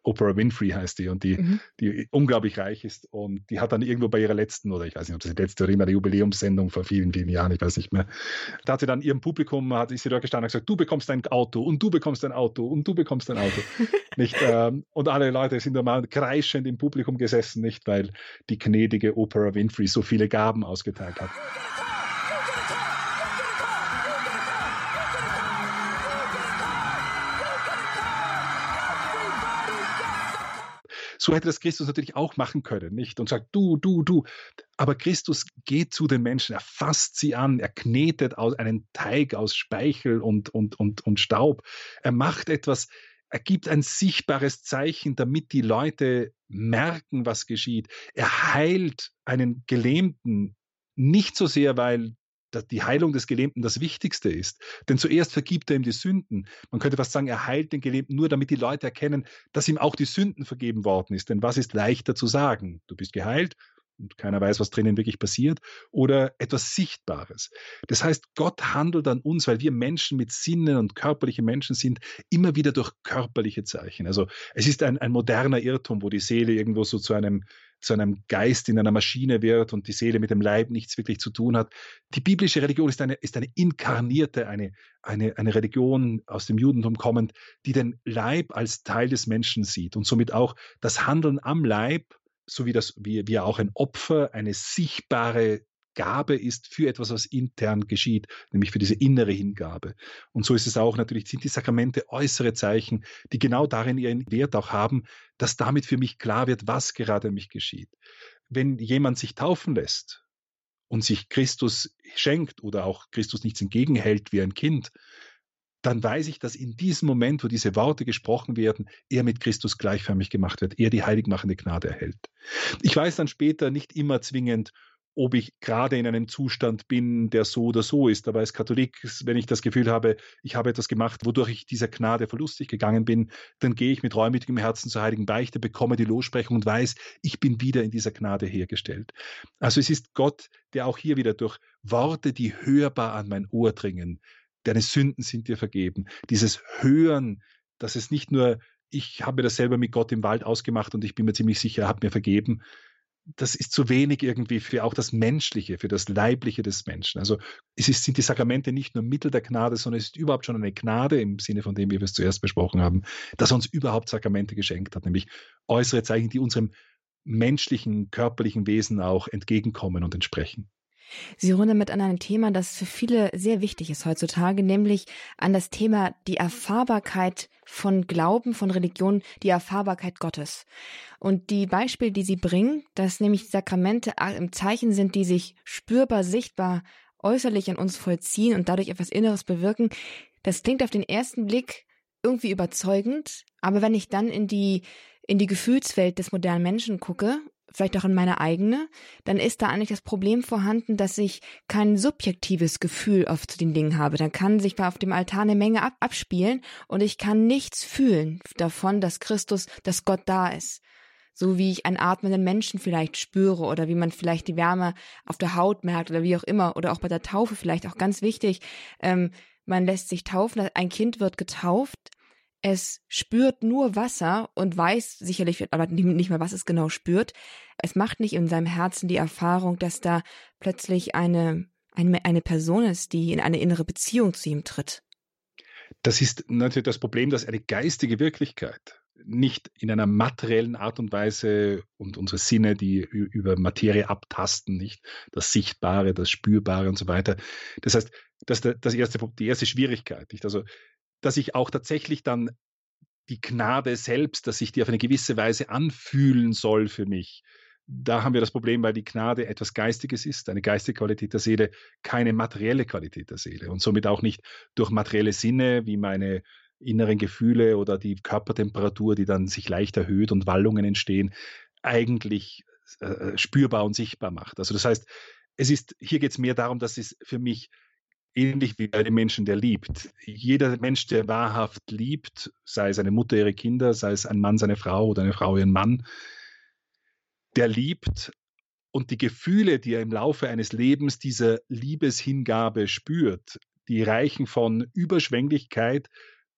Oprah Winfrey heißt die und die, mhm. die unglaublich reich ist und die hat dann irgendwo bei ihrer letzten oder ich weiß nicht, ob das die letzte oder immer der Jubiläumssendung vor vielen, vielen Jahren, ich weiß nicht mehr, da hat sie dann ihrem Publikum, hat ist sie dort gestanden und gesagt, du bekommst ein Auto und du bekommst ein Auto und du bekommst ein Auto. <laughs> nicht, ähm, und alle Leute sind normal kreischend im Publikum gesessen, nicht, weil die gnädige Oprah Winfrey so viele Gaben ausgeteilt hat. So hätte das Christus natürlich auch machen können, nicht? Und sagt, du, du, du. Aber Christus geht zu den Menschen, er fasst sie an, er knetet aus einen Teig aus Speichel und, und, und, und Staub. Er macht etwas, er gibt ein sichtbares Zeichen, damit die Leute merken, was geschieht. Er heilt einen Gelähmten nicht so sehr, weil die Heilung des Gelähmten das Wichtigste ist. Denn zuerst vergibt er ihm die Sünden. Man könnte fast sagen, er heilt den Gelähmten nur, damit die Leute erkennen, dass ihm auch die Sünden vergeben worden ist. Denn was ist leichter zu sagen? Du bist geheilt und keiner weiß, was drinnen wirklich passiert, oder etwas Sichtbares. Das heißt, Gott handelt an uns, weil wir Menschen mit Sinnen und körperliche Menschen sind, immer wieder durch körperliche Zeichen. Also es ist ein, ein moderner Irrtum, wo die Seele irgendwo so zu einem zu einem Geist in einer Maschine wird und die Seele mit dem Leib nichts wirklich zu tun hat. Die biblische Religion ist eine, ist eine inkarnierte, eine, eine, eine Religion aus dem Judentum kommend, die den Leib als Teil des Menschen sieht und somit auch das Handeln am Leib, so wie, das, wie, wie auch ein Opfer, eine sichtbare Gabe ist für etwas, was intern geschieht, nämlich für diese innere Hingabe. Und so ist es auch natürlich, sind die Sakramente äußere Zeichen, die genau darin ihren Wert auch haben, dass damit für mich klar wird, was gerade mich geschieht. Wenn jemand sich taufen lässt und sich Christus schenkt oder auch Christus nichts entgegenhält wie ein Kind, dann weiß ich, dass in diesem Moment, wo diese Worte gesprochen werden, er mit Christus gleichförmig gemacht wird, er die heiligmachende Gnade erhält. Ich weiß dann später nicht immer zwingend, ob ich gerade in einem Zustand bin, der so oder so ist. Aber als Katholik, wenn ich das Gefühl habe, ich habe etwas gemacht, wodurch ich dieser Gnade verlustig gegangen bin, dann gehe ich mit reumütigem Herzen zur heiligen Beichte, bekomme die Lossprechung und weiß, ich bin wieder in dieser Gnade hergestellt. Also es ist Gott, der auch hier wieder durch Worte, die hörbar an mein Ohr dringen, deine Sünden sind dir vergeben. Dieses Hören, dass es nicht nur, ich habe das selber mit Gott im Wald ausgemacht und ich bin mir ziemlich sicher, er hat mir vergeben, das ist zu wenig irgendwie für auch das Menschliche, für das Leibliche des Menschen. Also es ist, sind die Sakramente nicht nur Mittel der Gnade, sondern es ist überhaupt schon eine Gnade im Sinne von dem, wie wir es zuerst besprochen haben, dass er uns überhaupt Sakramente geschenkt hat, nämlich äußere Zeichen, die unserem menschlichen, körperlichen Wesen auch entgegenkommen und entsprechen. Sie runde mit an einem Thema, das für viele sehr wichtig ist heutzutage, nämlich an das Thema die Erfahrbarkeit von Glauben, von Religion, die Erfahrbarkeit Gottes. Und die Beispiele, die Sie bringen, dass nämlich Sakramente im Zeichen sind, die sich spürbar, sichtbar, äußerlich an uns vollziehen und dadurch etwas Inneres bewirken, das klingt auf den ersten Blick irgendwie überzeugend, aber wenn ich dann in die in die Gefühlswelt des modernen Menschen gucke vielleicht auch in meine eigene, dann ist da eigentlich das Problem vorhanden, dass ich kein subjektives Gefühl oft zu den Dingen habe. Dann kann sich auf dem Altar eine Menge ab abspielen und ich kann nichts fühlen davon, dass Christus, dass Gott da ist. So wie ich einen atmenden Menschen vielleicht spüre oder wie man vielleicht die Wärme auf der Haut merkt oder wie auch immer oder auch bei der Taufe vielleicht auch ganz wichtig. Ähm, man lässt sich taufen, ein Kind wird getauft Es spürt nur Wasser und weiß sicherlich aber nicht mehr, was es genau spürt. Es macht nicht in seinem Herzen die Erfahrung, dass da plötzlich eine, eine, eine Person ist, die in eine innere Beziehung zu ihm tritt. Das ist natürlich das Problem, dass eine geistige Wirklichkeit nicht in einer materiellen Art und Weise und unsere Sinne, die über Materie abtasten, nicht das Sichtbare, das Spürbare und so weiter. Das heißt, das ist das erste, die erste Schwierigkeit. Nicht? Also, dass ich auch tatsächlich dann die Gnade selbst, dass ich die auf eine gewisse Weise anfühlen soll für mich. Da haben wir das Problem, weil die Gnade etwas Geistiges ist, eine geistige Qualität der Seele, keine materielle Qualität der Seele und somit auch nicht durch materielle Sinne wie meine inneren Gefühle oder die Körpertemperatur, die dann sich leicht erhöht und Wallungen entstehen, eigentlich äh, äh, spürbar und sichtbar macht. Also das heißt, es ist, hier geht es mehr darum, dass es für mich ähnlich wie bei dem Menschen, der liebt. Jeder Mensch, der wahrhaft liebt, sei es eine Mutter ihre Kinder, sei es ein Mann seine Frau oder eine Frau ihren Mann, der liebt und die Gefühle, die er im Laufe eines Lebens dieser Liebeshingabe spürt, die reichen von Überschwänglichkeit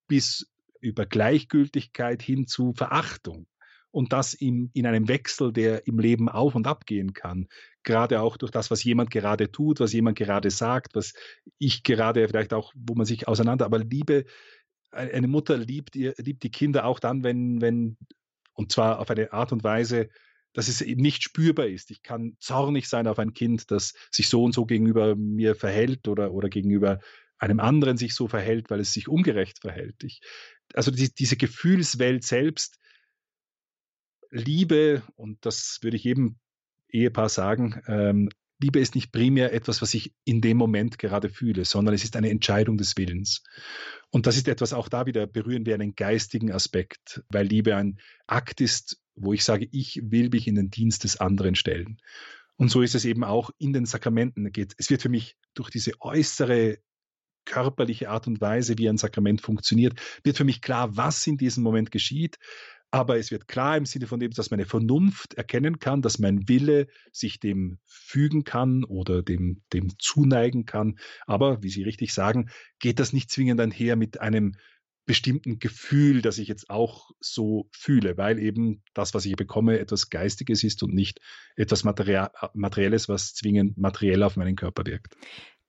bis über Gleichgültigkeit hin zu Verachtung. Und das in, in einem Wechsel, der im Leben auf und ab gehen kann. Gerade auch durch das, was jemand gerade tut, was jemand gerade sagt, was ich gerade vielleicht auch, wo man sich auseinander, aber Liebe, eine Mutter liebt, ihr, liebt die Kinder auch dann, wenn, wenn, und zwar auf eine Art und Weise, dass es eben nicht spürbar ist. Ich kann zornig sein auf ein Kind, das sich so und so gegenüber mir verhält oder, oder gegenüber einem anderen sich so verhält, weil es sich ungerecht verhält. Ich, also die, diese Gefühlswelt selbst, Liebe, und das würde ich jedem Ehepaar sagen, ähm, Liebe ist nicht primär etwas, was ich in dem Moment gerade fühle, sondern es ist eine Entscheidung des Willens. Und das ist etwas, auch da wieder berühren wir einen geistigen Aspekt, weil Liebe ein Akt ist, wo ich sage, ich will mich in den Dienst des anderen stellen. Und so ist es eben auch in den Sakramenten. Es wird für mich durch diese äußere körperliche Art und Weise, wie ein Sakrament funktioniert, wird für mich klar, was in diesem Moment geschieht. Aber es wird klar im Sinne von dem, dass meine Vernunft erkennen kann, dass mein Wille sich dem fügen kann oder dem, dem zuneigen kann. Aber, wie Sie richtig sagen, geht das nicht zwingend einher mit einem bestimmten Gefühl, das ich jetzt auch so fühle, weil eben das, was ich bekomme, etwas Geistiges ist und nicht etwas Materielles, was zwingend materiell auf meinen Körper wirkt.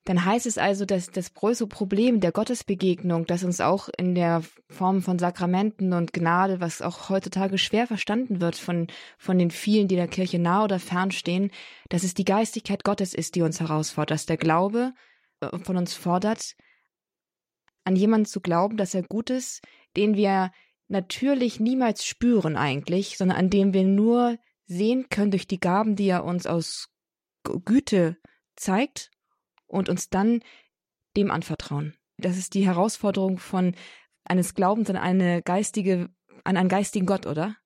Dann heißt es also, dass das größere Problem der Gottesbegegnung, das uns auch in der Form von Sakramenten und Gnade, was auch heutzutage schwer verstanden wird von, von den vielen, die der Kirche nah oder fern stehen, dass es die Geistigkeit Gottes ist, die uns herausfordert, dass der Glaube äh, von uns fordert, an jemanden zu glauben, dass er gut ist, den wir natürlich niemals spüren eigentlich, sondern an dem wir nur sehen können durch die Gaben, die er uns aus Güte zeigt und uns dann dem anvertrauen. Das ist die Herausforderung von eines Glaubens an eine geistige, an einen geistigen Gott, oder?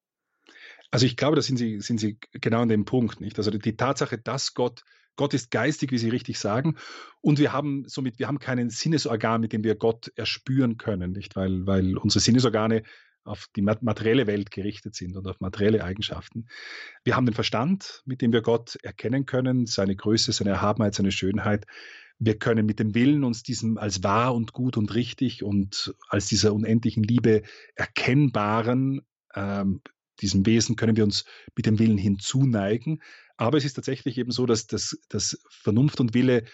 Also ich glaube, da sind Sie, sind Sie genau an dem Punkt, nicht? Also die Tatsache, dass Gott, Gott ist geistig, wie Sie richtig sagen, und wir haben somit, wir haben keinen Sinnesorgan, mit dem wir Gott erspüren können, nicht? Weil, weil unsere Sinnesorgane auf die materielle Welt gerichtet sind und auf materielle Eigenschaften. Wir haben den Verstand, mit dem wir Gott erkennen können, seine Größe, seine Erhabenheit, seine Schönheit. Wir können mit dem Willen uns diesem als wahr und gut und richtig und als dieser unendlichen Liebe erkennbaren, ähm, diesem Wesen können wir uns mit dem Willen hinzuneigen. Aber es ist tatsächlich eben so, dass, dass, dass Vernunft und Wille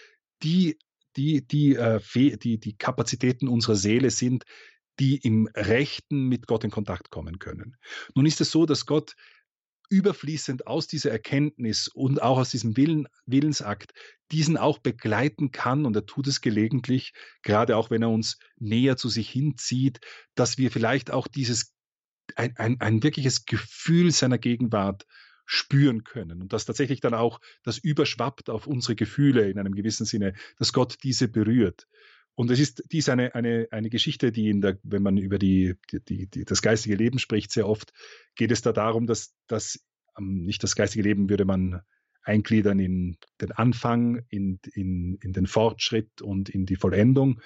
die die, die, äh, die, die Kapazitäten unserer Seele sind, die im Rechten mit Gott in Kontakt kommen können. Nun ist es so, dass Gott überfließend aus dieser Erkenntnis und auch aus diesem Willen, Willensakt diesen auch begleiten kann und er tut es gelegentlich, gerade auch wenn er uns näher zu sich hinzieht, dass wir vielleicht auch dieses ein, ein, ein wirkliches Gefühl seiner Gegenwart spüren können und dass tatsächlich dann auch das überschwappt auf unsere Gefühle in einem gewissen Sinne, dass Gott diese berührt. Und es ist dies eine, eine, eine Geschichte, die in der, wenn man über die, die, die, das geistige Leben spricht, sehr oft geht es da darum, dass, dass ähm, nicht das geistige Leben würde man eingliedern in den Anfang, in, in, in den Fortschritt und in die Vollendung.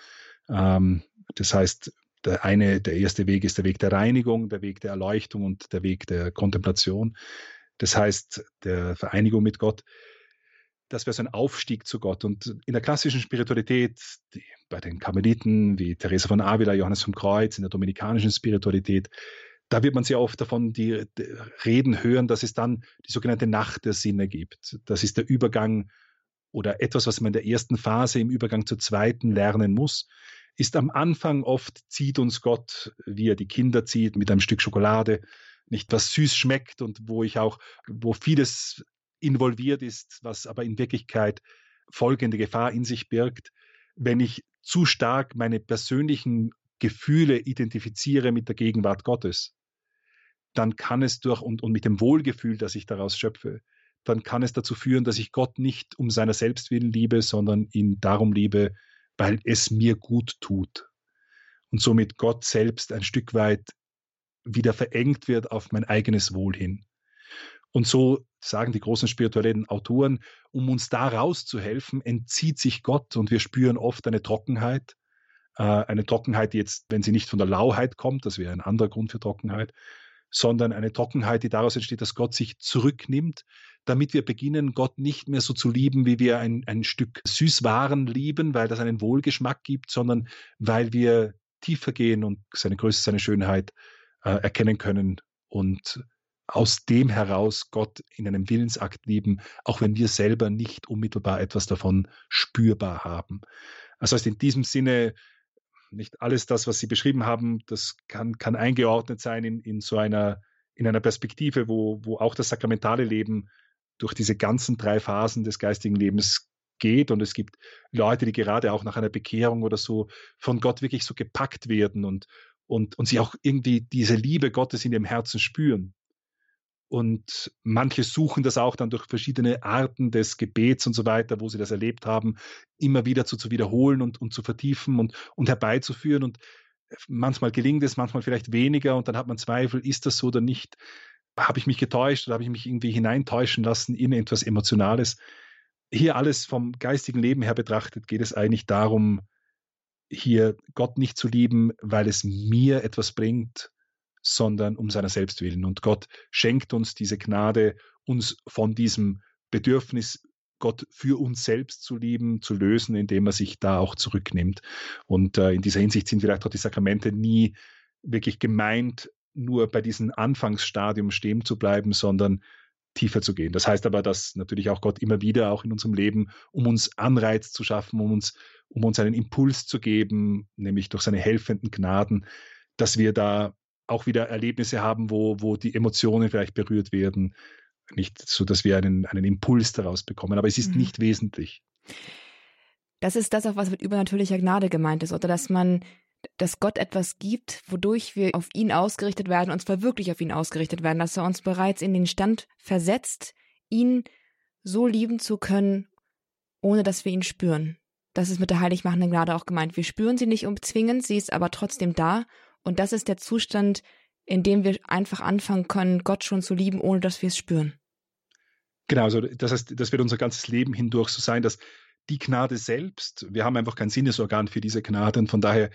Ähm, das heißt, der eine, der erste Weg ist der Weg der Reinigung, der Weg der Erleuchtung und der Weg der Kontemplation. Das heißt, der Vereinigung mit Gott. Das wäre so ein Aufstieg zu Gott. Und in der klassischen Spiritualität, die, bei den Karmeliten wie Teresa von Avila, Johannes vom Kreuz, in der dominikanischen Spiritualität, da wird man sehr oft davon die, die, Reden hören, dass es dann die sogenannte Nacht der Sinne gibt. Das ist der Übergang oder etwas, was man in der ersten Phase im Übergang zur zweiten lernen muss, ist am Anfang oft zieht uns Gott, wie er die Kinder zieht, mit einem Stück Schokolade, nicht was süß schmeckt und wo ich auch, wo vieles involviert ist, was aber in Wirklichkeit folgende Gefahr in sich birgt, wenn ich zu stark meine persönlichen Gefühle identifiziere mit der Gegenwart Gottes, dann kann es durch und, und mit dem Wohlgefühl, das ich daraus schöpfe, dann kann es dazu führen, dass ich Gott nicht um seiner selbst willen liebe, sondern ihn darum liebe, weil es mir gut tut. Und somit Gott selbst ein Stück weit wieder verengt wird auf mein eigenes Wohl hin. Und so sagen die großen spirituellen Autoren, um uns da rauszuhelfen, entzieht sich Gott und wir spüren oft eine Trockenheit. Äh, eine Trockenheit, die jetzt, wenn sie nicht von der Lauheit kommt, das wäre ein anderer Grund für Trockenheit, sondern eine Trockenheit, die daraus entsteht, dass Gott sich zurücknimmt, damit wir beginnen, Gott nicht mehr so zu lieben, wie wir ein, ein Stück Süßwaren lieben, weil das einen Wohlgeschmack gibt, sondern weil wir tiefer gehen und seine Größe, seine Schönheit äh, erkennen können und aus dem heraus Gott in einem Willensakt lieben, auch wenn wir selber nicht unmittelbar etwas davon spürbar haben. Das heißt, in diesem Sinne, nicht alles das, was Sie beschrieben haben, das kann, kann eingeordnet sein in, in so einer, in einer Perspektive, wo, wo auch das sakramentale Leben durch diese ganzen drei Phasen des geistigen Lebens geht. Und es gibt Leute, die gerade auch nach einer Bekehrung oder so von Gott wirklich so gepackt werden und, und, und sie auch irgendwie diese Liebe Gottes in ihrem Herzen spüren. Und manche suchen das auch dann durch verschiedene Arten des Gebets und so weiter, wo sie das erlebt haben, immer wieder zu, zu wiederholen und, und zu vertiefen und, und herbeizuführen. Und manchmal gelingt es, manchmal vielleicht weniger und dann hat man Zweifel, ist das so oder nicht? Habe ich mich getäuscht oder habe ich mich irgendwie hineintäuschen lassen in etwas Emotionales? Hier alles vom geistigen Leben her betrachtet geht es eigentlich darum, hier Gott nicht zu lieben, weil es mir etwas bringt, sondern um seiner selbst willen. Und Gott schenkt uns diese Gnade, uns von diesem Bedürfnis, Gott für uns selbst zu lieben, zu lösen, indem er sich da auch zurücknimmt. Und äh, in dieser Hinsicht sind vielleicht auch die Sakramente nie wirklich gemeint, nur bei diesem Anfangsstadium stehen zu bleiben, sondern tiefer zu gehen. Das heißt aber, dass natürlich auch Gott immer wieder auch in unserem Leben, um uns Anreiz zu schaffen, um uns, um uns einen Impuls zu geben, nämlich durch seine helfenden Gnaden, dass wir da auch wieder Erlebnisse haben, wo, wo die Emotionen vielleicht berührt werden. Nicht so, dass wir einen, einen Impuls daraus bekommen, aber es ist mhm. nicht wesentlich. Das ist das auch, was mit übernatürlicher Gnade gemeint ist, oder dass man, dass Gott etwas gibt, wodurch wir auf ihn ausgerichtet werden, und zwar wirklich auf ihn ausgerichtet werden, dass er uns bereits in den Stand versetzt, ihn so lieben zu können, ohne dass wir ihn spüren. Das ist mit der heiligmachenden Gnade auch gemeint. Wir spüren sie nicht zwingend, sie ist aber trotzdem da und das ist der Zustand, in dem wir einfach anfangen können, Gott schon zu lieben, ohne dass wir es spüren. Genau, also das heißt, das wird unser ganzes Leben hindurch so sein, dass die Gnade selbst, wir haben einfach kein Sinnesorgan für diese Gnade und von daher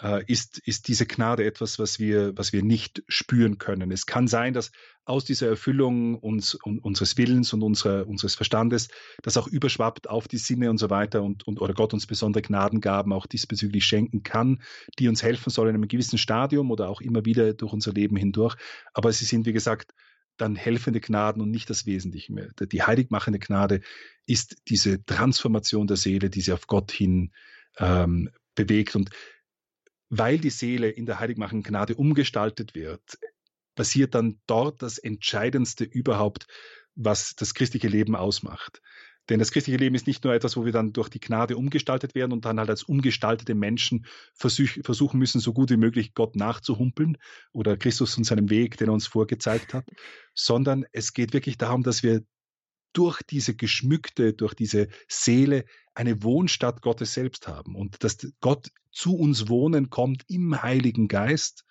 äh, ist, ist diese Gnade etwas, was wir, was wir nicht spüren können. Es kann sein, dass aus dieser Erfüllung uns, un, unseres Willens und unserer, unseres Verstandes das auch überschwappt auf die Sinne und so weiter und, und oder Gott uns besondere Gnadengaben auch diesbezüglich schenken kann, die uns helfen sollen in einem gewissen Stadium oder auch immer wieder durch unser Leben hindurch. Aber sie sind, wie gesagt, dann helfende Gnaden und nicht das Wesentliche mehr. Die heiligmachende Gnade ist diese Transformation der Seele, die sie auf Gott hin ähm, bewegt. Und weil die Seele in der heiligmachenden Gnade umgestaltet wird, passiert dann dort das Entscheidendste überhaupt, was das christliche Leben ausmacht. Denn das christliche Leben ist nicht nur etwas, wo wir dann durch die Gnade umgestaltet werden und dann halt als umgestaltete Menschen versuch, versuchen müssen, so gut wie möglich Gott nachzuhumpeln oder Christus und seinem Weg, den er uns vorgezeigt hat, sondern es geht wirklich darum, dass wir durch diese geschmückte, durch diese Seele eine Wohnstatt Gottes selbst haben und dass Gott zu uns wohnen kommt im Heiligen Geist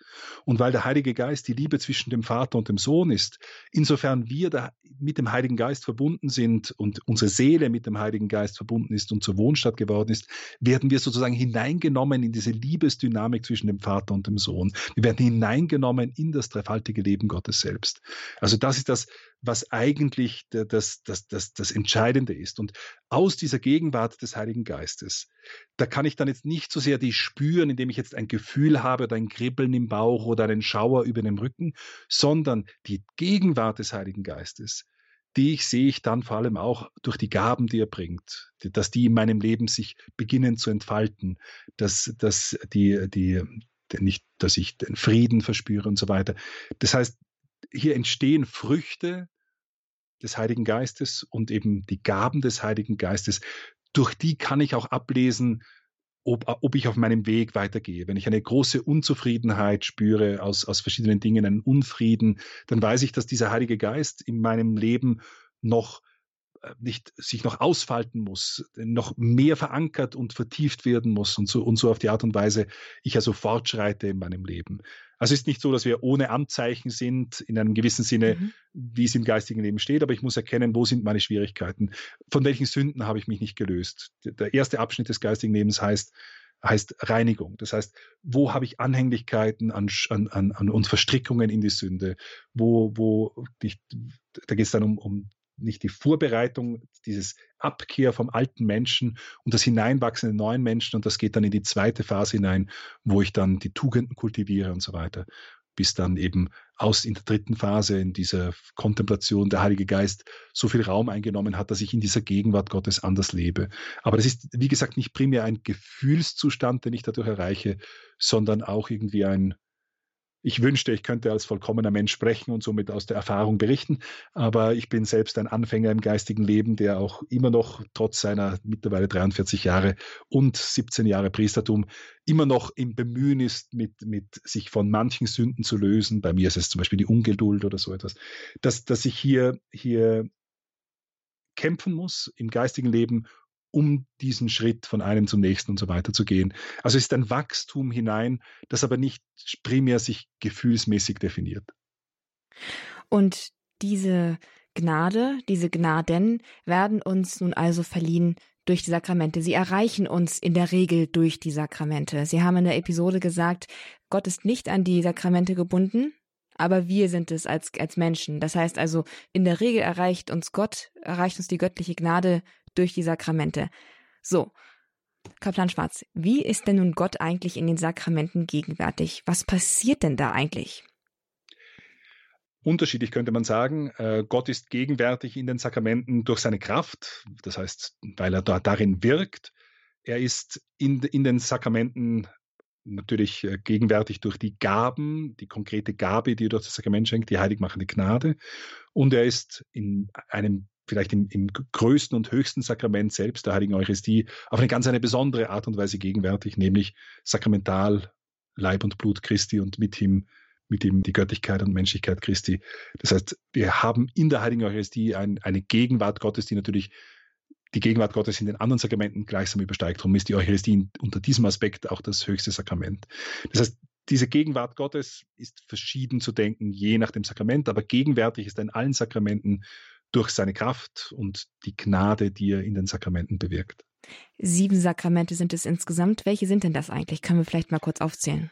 und weil der Heilige Geist die Liebe zwischen dem Vater und dem Sohn ist, insofern wir da mit dem Heiligen Geist verbunden sind und unsere Seele mit dem Heiligen Geist verbunden ist und zur Wohnstadt geworden ist, werden wir sozusagen hineingenommen in diese Liebesdynamik zwischen dem Vater und dem Sohn. Wir werden hineingenommen in das dreifaltige Leben Gottes selbst. Also das ist das, was eigentlich das, das, das, das Entscheidende ist. Und aus dieser Gegenwart des Heiligen Geistes, da kann ich dann jetzt nicht so sehr die spüren, indem ich jetzt ein Gefühl habe oder ein Kribbeln im Bauch oder einen Schauer über den Rücken, sondern die Gegenwart des Heiligen Geistes, die sehe ich dann vor allem auch durch die Gaben, die er bringt, dass die in meinem Leben sich beginnen zu entfalten, dass, dass die, die, nicht, dass ich den Frieden verspüre und so weiter. Das heißt, hier entstehen Früchte des Heiligen Geistes und eben die Gaben des Heiligen Geistes. Durch die kann ich auch ablesen, ob, ob ich auf meinem Weg weitergehe. Wenn ich eine große Unzufriedenheit spüre aus, aus verschiedenen Dingen, einen Unfrieden, dann weiß ich, dass dieser Heilige Geist in meinem Leben noch äh, nicht sich noch ausfalten muss, noch mehr verankert und vertieft werden muss und so, und so auf die Art und Weise ich also fortschreite in meinem Leben. Also es ist nicht so, dass wir ohne Anzeichen sind, in einem gewissen Sinne, mhm. wie es im geistigen Leben steht, aber ich muss erkennen, wo sind meine Schwierigkeiten, von welchen Sünden habe ich mich nicht gelöst. Der erste Abschnitt des geistigen Lebens heißt, heißt Reinigung. Das heißt, wo habe ich Anhänglichkeiten an, an, an, und Verstrickungen in die Sünde? Wo, wo, ich, da geht es dann um, um nicht die Vorbereitung, dieses Abkehr vom alten Menschen und das Hineinwachsen in neuen Menschen und das geht dann in die zweite Phase hinein, wo ich dann die Tugenden kultiviere und so weiter, bis dann eben aus in der dritten Phase, in dieser Kontemplation der Heilige Geist so viel Raum eingenommen hat, dass ich in dieser Gegenwart Gottes anders lebe. Aber das ist, wie gesagt, nicht primär ein Gefühlszustand, den ich dadurch erreiche, sondern auch irgendwie ein, ich wünschte, ich könnte als vollkommener Mensch sprechen und somit aus der Erfahrung berichten, aber ich bin selbst ein Anfänger im geistigen Leben, der auch immer noch trotz seiner mittlerweile 43 Jahre und 17 Jahre Priestertum immer noch im Bemühen ist, mit, mit sich von manchen Sünden zu lösen. Bei mir ist es zum Beispiel die Ungeduld oder so etwas, dass, dass ich hier, hier kämpfen muss im geistigen Leben, um diesen Schritt von einem zum nächsten und so weiter zu gehen. Also es ist ein Wachstum hinein, das aber nicht primär sich gefühlsmäßig definiert. Und diese Gnade, diese Gnaden werden uns nun also verliehen durch die Sakramente. Sie erreichen uns in der Regel durch die Sakramente. Sie haben in der Episode gesagt, Gott ist nicht an die Sakramente gebunden, aber wir sind es als, als Menschen. Das heißt also, in der Regel erreicht uns Gott, erreicht uns die göttliche Gnade durch die Sakramente. So, Kaplan Schwarz, wie ist denn nun Gott eigentlich in den Sakramenten gegenwärtig? Was passiert denn da eigentlich? Unterschiedlich könnte man sagen. Äh, Gott ist gegenwärtig in den Sakramenten durch seine Kraft, das heißt, weil er da darin wirkt. Er ist in, in den Sakramenten natürlich äh, gegenwärtig durch die Gaben, die konkrete Gabe, die er durch das Sakrament schenkt, die heiligmachende Gnade. Und er ist in einem vielleicht im, im größten und höchsten Sakrament selbst, der Heiligen Eucharistie, auf eine ganz eine besondere Art und Weise gegenwärtig, nämlich sakramental Leib und Blut Christi und mit ihm, mit ihm die Göttlichkeit und Menschlichkeit Christi. Das heißt, wir haben in der Heiligen Eucharistie ein, eine Gegenwart Gottes, die natürlich die Gegenwart Gottes in den anderen Sakramenten gleichsam übersteigt. Darum ist die Eucharistie unter diesem Aspekt auch das höchste Sakrament. Das heißt, diese Gegenwart Gottes ist verschieden zu denken, je nach dem Sakrament, aber gegenwärtig ist in allen Sakramenten durch seine Kraft und die Gnade, die er in den Sakramenten bewirkt. Sieben Sakramente sind es insgesamt. Welche sind denn das eigentlich? Können wir vielleicht mal kurz aufzählen?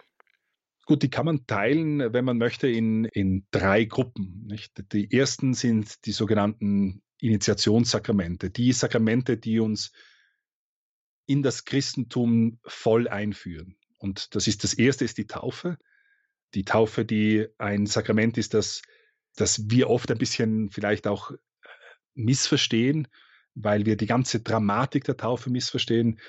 Gut, die kann man teilen, wenn man möchte, in, in drei Gruppen. Nicht? Die ersten sind die sogenannten Initiationssakramente, die Sakramente, die uns in das Christentum voll einführen. Und das ist das erste, ist die Taufe. Die Taufe, die ein Sakrament ist, das, das wir oft ein bisschen vielleicht auch missverstehen, weil wir die ganze Dramatik der Taufe missverstehen.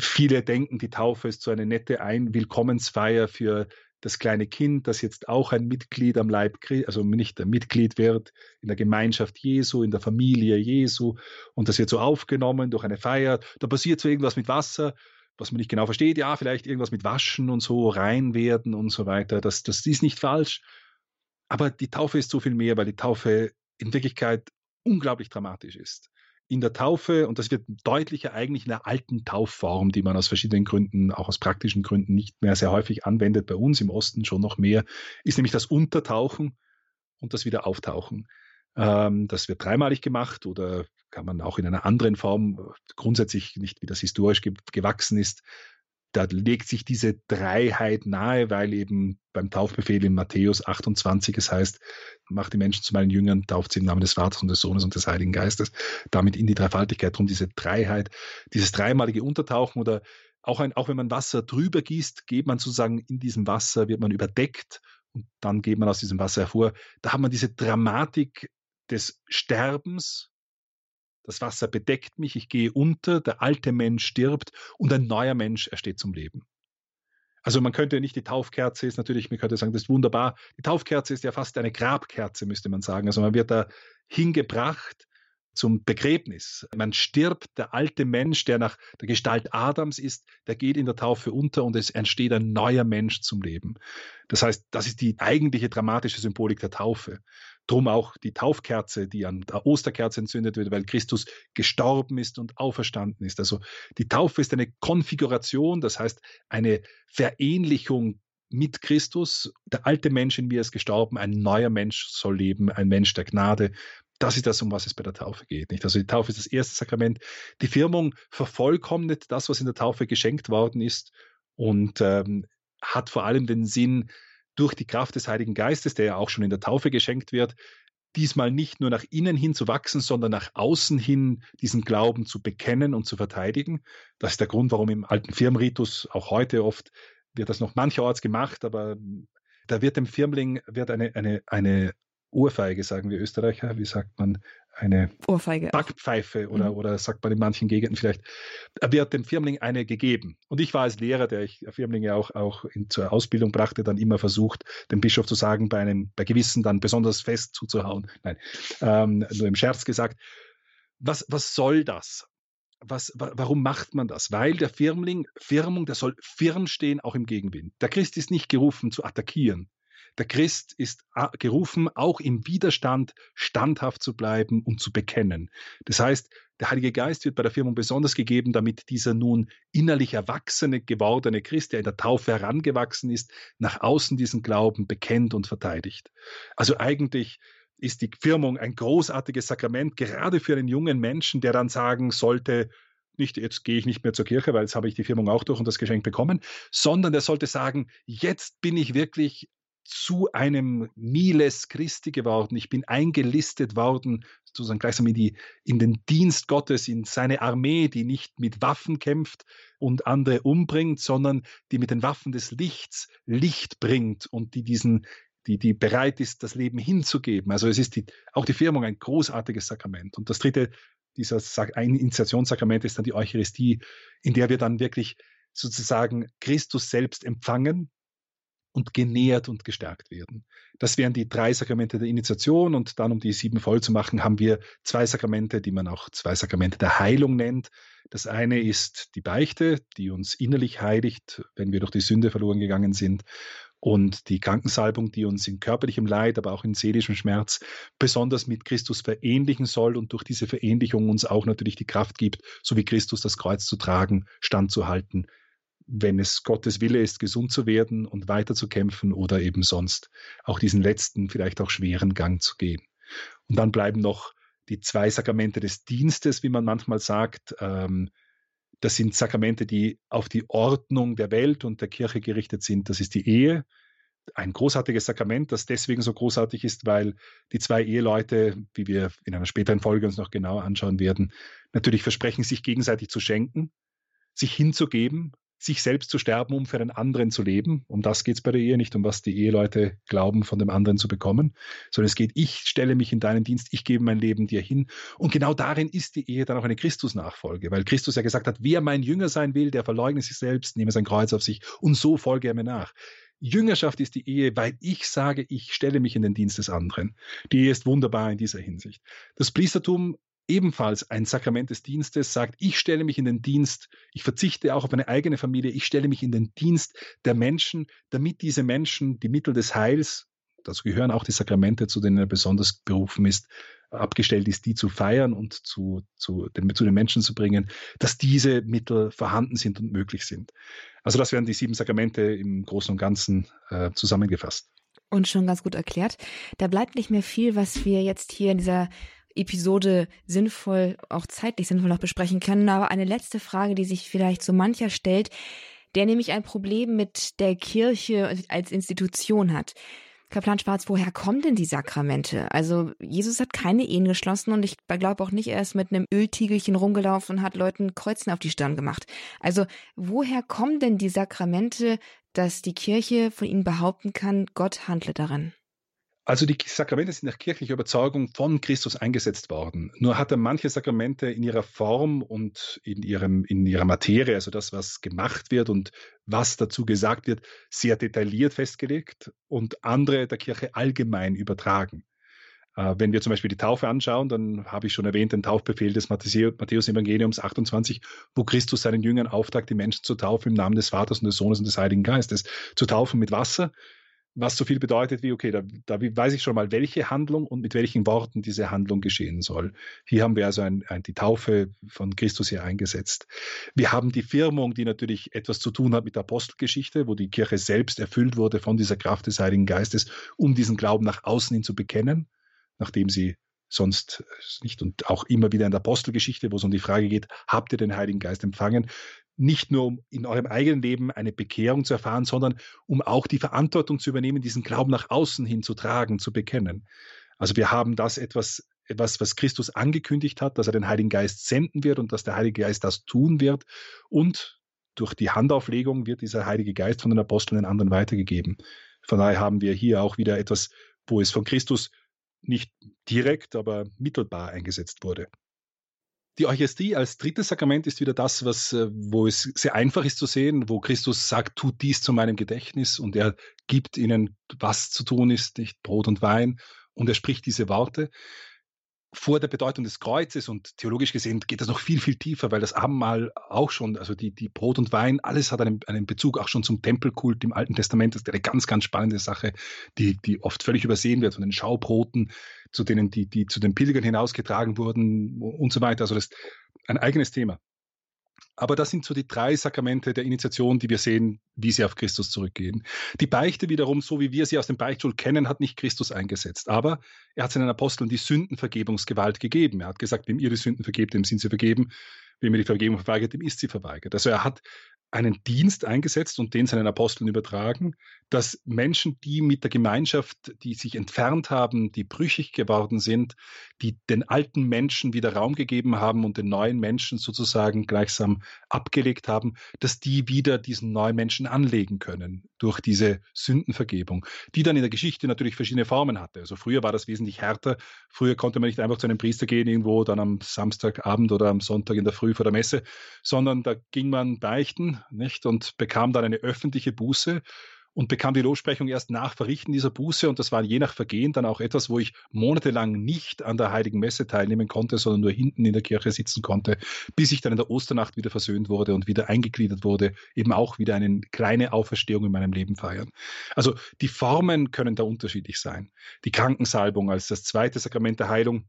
Viele denken, die Taufe ist so eine nette Einwillkommensfeier für das kleine Kind, das jetzt auch ein Mitglied am Leib, also nicht ein Mitglied wird in der Gemeinschaft Jesu, in der Familie Jesu und das wird so aufgenommen durch eine Feier. Da passiert so irgendwas mit Wasser, was man nicht genau versteht. Ja, vielleicht irgendwas mit Waschen und so, rein werden und so weiter. Das, das ist nicht falsch. Aber die Taufe ist so viel mehr, weil die Taufe in Wirklichkeit unglaublich dramatisch ist. in der Taufe, und das wird deutlicher eigentlich in der alten Taufform, die man aus verschiedenen Gründen, auch aus praktischen Gründen nicht mehr sehr häufig anwendet, bei uns im Osten schon noch mehr, ist nämlich das Untertauchen und das Wiederauftauchen. Ähm, das wird dreimalig gemacht oder kann man auch in einer anderen Form, grundsätzlich nicht, wie das historisch gewachsen ist, da legt sich diese Dreiheit nahe, weil eben beim Taufbefehl in Matthäus 28 es heißt, macht die Menschen zu meinen Jüngern, tauft sie im Namen des Vaters und des Sohnes und des Heiligen Geistes, damit in die Dreifaltigkeit, drum diese Dreiheit, dieses dreimalige Untertauchen oder auch, ein, auch wenn man Wasser drüber gießt, geht man sozusagen in diesem Wasser, wird man überdeckt und dann geht man aus diesem Wasser hervor. Da hat man diese Dramatik des Sterbens, das Wasser bedeckt mich, ich gehe unter, der alte Mensch stirbt und ein neuer Mensch ersteht zum Leben. Also man könnte nicht die Taufkerze ist natürlich, man könnte sagen, das ist wunderbar. Die Taufkerze ist ja fast eine Grabkerze, müsste man sagen. Also man wird da hingebracht zum Begräbnis. Man stirbt, der alte Mensch, der nach der Gestalt Adams ist, der geht in der Taufe unter und es entsteht ein neuer Mensch zum Leben. Das heißt, das ist die eigentliche dramatische Symbolik der Taufe. Drum auch die Taufkerze, die an der Osterkerze entzündet wird, weil Christus gestorben ist und auferstanden ist. Also die Taufe ist eine Konfiguration, das heißt eine Verähnlichung mit Christus. Der alte Mensch in mir ist gestorben, ein neuer Mensch soll leben, ein Mensch der Gnade. Das ist das, um was es bei der Taufe geht. Nicht? Also die Taufe ist das erste Sakrament. Die Firmung vervollkommnet das, was in der Taufe geschenkt worden ist und ähm, hat vor allem den Sinn, durch die Kraft des Heiligen Geistes, der ja auch schon in der Taufe geschenkt wird, diesmal nicht nur nach innen hin zu wachsen, sondern nach außen hin diesen Glauben zu bekennen und zu verteidigen. Das ist der Grund, warum im alten Firmritus auch heute oft wird das noch mancherorts gemacht, aber da wird dem Firmling wird eine, eine, eine Ohrfeige, sagen wir Österreicher, wie sagt man, eine Ohrfeige. Backpfeife oder, mhm. oder sagt man in manchen Gegenden vielleicht, wird dem Firmling eine gegeben. Und ich war als Lehrer, der ich Firmlinge auch, auch in, zur Ausbildung brachte, dann immer versucht, dem Bischof zu sagen, bei einem, bei Gewissen dann besonders fest zuzuhauen. Nein, ähm, nur im Scherz gesagt. Was, was soll das? Was, warum macht man das? Weil der Firmling, Firmung, der soll firm stehen, auch im Gegenwind. Der Christ ist nicht gerufen zu attackieren. Der Christ ist äh, gerufen, auch im Widerstand standhaft zu bleiben und zu bekennen. Das heißt, der Heilige Geist wird bei der Firmung besonders gegeben, damit dieser nun innerlich erwachsene, gewordene Christ, der in der Taufe herangewachsen ist, nach außen diesen Glauben bekennt und verteidigt. Also eigentlich ist die Firmung ein großartiges Sakrament, gerade für einen jungen Menschen, der dann sagen sollte, nicht, jetzt gehe ich nicht mehr zur Kirche, weil jetzt habe ich die Firmung auch durch und das Geschenk bekommen, sondern der sollte sagen, jetzt bin ich wirklich zu einem Miles Christi geworden. Ich bin eingelistet worden, sozusagen gleichsam in, die, in den Dienst Gottes, in seine Armee, die nicht mit Waffen kämpft und andere umbringt, sondern die mit den Waffen des Lichts Licht bringt und die diesen die, die bereit ist, das Leben hinzugeben. Also es ist die, auch die Firmung ein großartiges Sakrament. Und das dritte dieser Initiationssakrament ist dann die Eucharistie, in der wir dann wirklich sozusagen Christus selbst empfangen, und genährt und gestärkt werden. Das wären die drei Sakramente der Initiation und dann, um die sieben voll zu machen, haben wir zwei Sakramente, die man auch zwei Sakramente der Heilung nennt. Das eine ist die Beichte, die uns innerlich heiligt, wenn wir durch die Sünde verloren gegangen sind. Und die Krankensalbung, die uns in körperlichem Leid, aber auch in seelischem Schmerz besonders mit Christus verähnlichen soll und durch diese Verähnlichung uns auch natürlich die Kraft gibt, so wie Christus das Kreuz zu tragen, standzuhalten, wenn es Gottes Wille ist, gesund zu werden und weiter zu kämpfen oder eben sonst auch diesen letzten, vielleicht auch schweren Gang zu gehen. Und dann bleiben noch die zwei Sakramente des Dienstes, wie man manchmal sagt. Ähm, das sind Sakramente, die auf die Ordnung der Welt und der Kirche gerichtet sind. Das ist die Ehe, ein großartiges Sakrament, das deswegen so großartig ist, weil die zwei Eheleute, wie wir in einer späteren Folge uns noch genauer anschauen werden, natürlich versprechen, sich gegenseitig zu schenken, sich hinzugeben, sich selbst zu sterben, um für einen anderen zu leben. Um das geht es bei der Ehe, nicht um was die Eheleute glauben, von dem anderen zu bekommen, sondern es geht, ich stelle mich in deinen Dienst, ich gebe mein Leben dir hin. Und genau darin ist die Ehe dann auch eine Christusnachfolge, weil Christus ja gesagt hat, wer mein Jünger sein will, der verleugne sich selbst, nehme sein Kreuz auf sich und so folge er mir nach. Jüngerschaft ist die Ehe, weil ich sage, ich stelle mich in den Dienst des anderen. Die Ehe ist wunderbar in dieser Hinsicht. Das Priestertum ebenfalls ein Sakrament des Dienstes sagt, ich stelle mich in den Dienst, ich verzichte auch auf meine eigene Familie, ich stelle mich in den Dienst der Menschen, damit diese Menschen die Mittel des Heils, dazu gehören auch die Sakramente, zu denen er besonders berufen ist, abgestellt ist, die zu feiern und zu, zu, den, zu den Menschen zu bringen, dass diese Mittel vorhanden sind und möglich sind. Also das wären die sieben Sakramente im Großen und Ganzen äh, zusammengefasst. Und schon ganz gut erklärt. Da bleibt nicht mehr viel, was wir jetzt hier in dieser Episode sinnvoll, auch zeitlich sinnvoll noch besprechen können. Aber eine letzte Frage, die sich vielleicht so mancher stellt, der nämlich ein Problem mit der Kirche als Institution hat. Kaplan Schwarz, woher kommen denn die Sakramente? Also Jesus hat keine Ehen geschlossen und ich glaube auch nicht, er ist mit einem Öltiegelchen rumgelaufen und hat Leuten Kreuzen auf die Stirn gemacht. Also woher kommen denn die Sakramente, dass die Kirche von ihnen behaupten kann, Gott handle darin? Also die Sakramente sind nach kirchlicher Überzeugung von Christus eingesetzt worden. Nur hat er manche Sakramente in ihrer Form und in, ihrem, in ihrer Materie, also das, was gemacht wird und was dazu gesagt wird, sehr detailliert festgelegt und andere der Kirche allgemein übertragen. Äh, wenn wir zum Beispiel die Taufe anschauen, dann habe ich schon erwähnt, den Taufbefehl des Matthäus-Evangeliums 28, wo Christus seinen Jüngern auftragt, die Menschen zu taufen im Namen des Vaters und des Sohnes und des Heiligen Geistes. Zu taufen mit Wasser, was so viel bedeutet wie, okay, da, da, weiß ich schon mal, welche Handlung und mit welchen Worten diese Handlung geschehen soll. Hier haben wir also ein, ein, die Taufe von Christus hier eingesetzt. Wir haben die Firmung, die natürlich etwas zu tun hat mit der Apostelgeschichte, wo die Kirche selbst erfüllt wurde von dieser Kraft des Heiligen Geistes, um diesen Glauben nach außen hin zu bekennen, nachdem sie sonst nicht und auch immer wieder in der Apostelgeschichte, wo es um die Frage geht, habt ihr den Heiligen Geist empfangen? Nicht nur um in eurem eigenen Leben eine Bekehrung zu erfahren, sondern um auch die Verantwortung zu übernehmen, diesen Glauben nach außen hin zu tragen, zu bekennen. Also wir haben das etwas, etwas, was Christus angekündigt hat, dass er den Heiligen Geist senden wird und dass der Heilige Geist das tun wird. Und durch die Handauflegung wird dieser Heilige Geist von den Aposteln den anderen weitergegeben. Von daher haben wir hier auch wieder etwas, wo es von Christus nicht direkt, aber mittelbar eingesetzt wurde. Die Eucharistie als drittes Sakrament ist wieder das, was, äh, wo es sehr einfach ist zu sehen, wo Christus sagt, tut dies zu meinem Gedächtnis und er gibt ihnen, was zu tun ist, nicht Brot und Wein. Und er spricht diese Worte vor der Bedeutung des Kreuzes und theologisch gesehen geht das noch viel, viel tiefer, weil das Abendmahl auch schon, also die, die Brot und Wein, alles hat einen, einen Bezug auch schon zum Tempelkult im Alten Testament. Das ist eine ganz, ganz spannende Sache, die, die oft völlig übersehen wird von den Schaubroten, zu denen die, die zu den Pilgern hinausgetragen wurden und so weiter. Also das ist ein eigenes Thema. Aber das sind so die drei Sakramente der Initiation, die wir sehen, wie sie auf Christus zurückgehen. Die Beichte wiederum, so wie wir sie aus dem Beichtstuhl kennen, hat nicht Christus eingesetzt. Aber er hat seinen Aposteln die Sündenvergebungsgewalt gegeben. Er hat gesagt, wem ihr die Sünden vergebt, dem sind sie vergeben. Wem ihr die Vergebung verweigert, dem ist sie verweigert. Also er hat einen Dienst eingesetzt und den seinen Aposteln übertragen, dass Menschen, die mit der Gemeinschaft, die sich entfernt haben, die brüchig geworden sind, die den alten Menschen wieder Raum gegeben haben und den neuen Menschen sozusagen gleichsam abgelegt haben, dass die wieder diesen neuen Menschen anlegen können durch diese Sündenvergebung, die dann in der Geschichte natürlich verschiedene Formen hatte. Also früher war das wesentlich härter. Früher konnte man nicht einfach zu einem Priester gehen, irgendwo dann am Samstagabend oder am Sonntag in der Früh vor der Messe, sondern da ging man beichten nicht? Und bekam dann eine öffentliche Buße und bekam die Lossprechung erst nach Verrichten dieser Buße. Und das war je nach Vergehen dann auch etwas, wo ich monatelang nicht an der Heiligen Messe teilnehmen konnte, sondern nur hinten in der Kirche sitzen konnte, bis ich dann in der Osternacht wieder versöhnt wurde und wieder eingegliedert wurde, eben auch wieder eine kleine Auferstehung in meinem Leben feiern. Also die Formen können da unterschiedlich sein. Die Krankensalbung als das zweite Sakrament der Heilung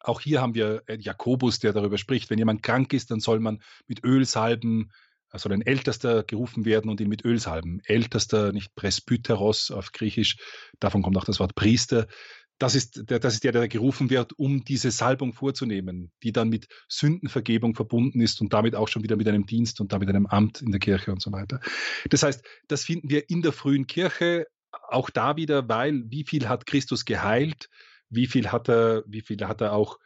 auch hier haben wir äh, Jakobus, der darüber spricht, wenn jemand krank ist, dann soll man mit Öl salben, soll ein Ältester gerufen werden und ihn mit Öl salben. Ältester, nicht Presbyteros auf Griechisch, davon kommt auch das Wort Priester. Das ist, der, das ist der, der gerufen wird, um diese Salbung vorzunehmen, die dann mit Sündenvergebung verbunden ist und damit auch schon wieder mit einem Dienst und damit einem Amt in der Kirche und so weiter. Das heißt, das finden wir in der frühen Kirche auch da wieder, weil wie viel hat Christus geheilt, wie viel hat er, wie viel hat er auch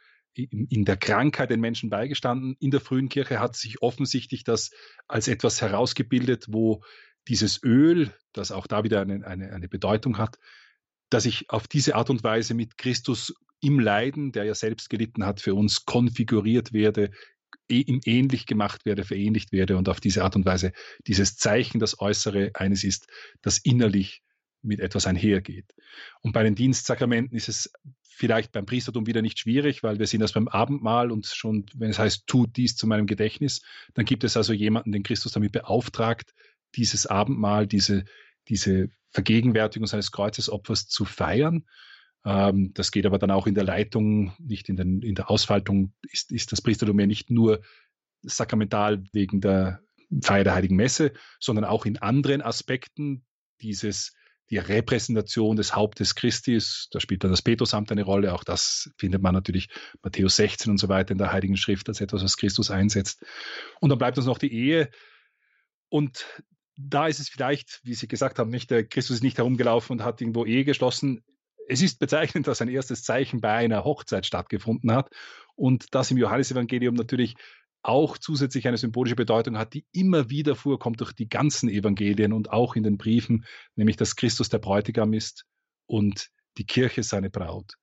in der Krankheit den Menschen beigestanden. In der frühen Kirche hat sich offensichtlich das als etwas herausgebildet, wo dieses Öl, das auch da wieder eine, eine, eine Bedeutung hat, dass ich auf diese Art und Weise mit Christus im Leiden, der ja selbst gelitten hat, für uns konfiguriert werde, ihm ähnlich gemacht werde, verähnlicht werde und auf diese Art und Weise dieses Zeichen, das Äußere eines ist, das innerlich mit etwas einhergeht. Und bei den Dienstsakramenten ist es vielleicht beim Priestertum wieder nicht schwierig, weil wir sind das beim Abendmahl und schon, wenn es heißt, tut dies zu meinem Gedächtnis, dann gibt es also jemanden, den Christus damit beauftragt, dieses Abendmahl, diese, diese Vergegenwärtigung seines Kreuzesopfers zu feiern. Ähm, das geht aber dann auch in der Leitung, nicht in, den, in der Ausfaltung, ist, ist das Priestertum ja nicht nur sakramental wegen der Feier der Heiligen Messe, sondern auch in anderen Aspekten dieses die Repräsentation des Hauptes Christi ist, da spielt dann das Petrusamt eine Rolle. Auch das findet man natürlich Matthäus 16 und so weiter in der Heiligen Schrift als etwas, was Christus einsetzt. Und dann bleibt uns noch die Ehe. Und da ist es vielleicht, wie Sie gesagt haben, nicht, der Christus ist nicht herumgelaufen und hat irgendwo Ehe geschlossen. Es ist bezeichnend, dass ein erstes Zeichen bei einer Hochzeit stattgefunden hat und das im Johannesevangelium natürlich auch zusätzlich eine symbolische Bedeutung hat, die immer wieder vorkommt durch die ganzen Evangelien und auch in den Briefen, nämlich dass Christus der Bräutigam ist und die Kirche seine Braut.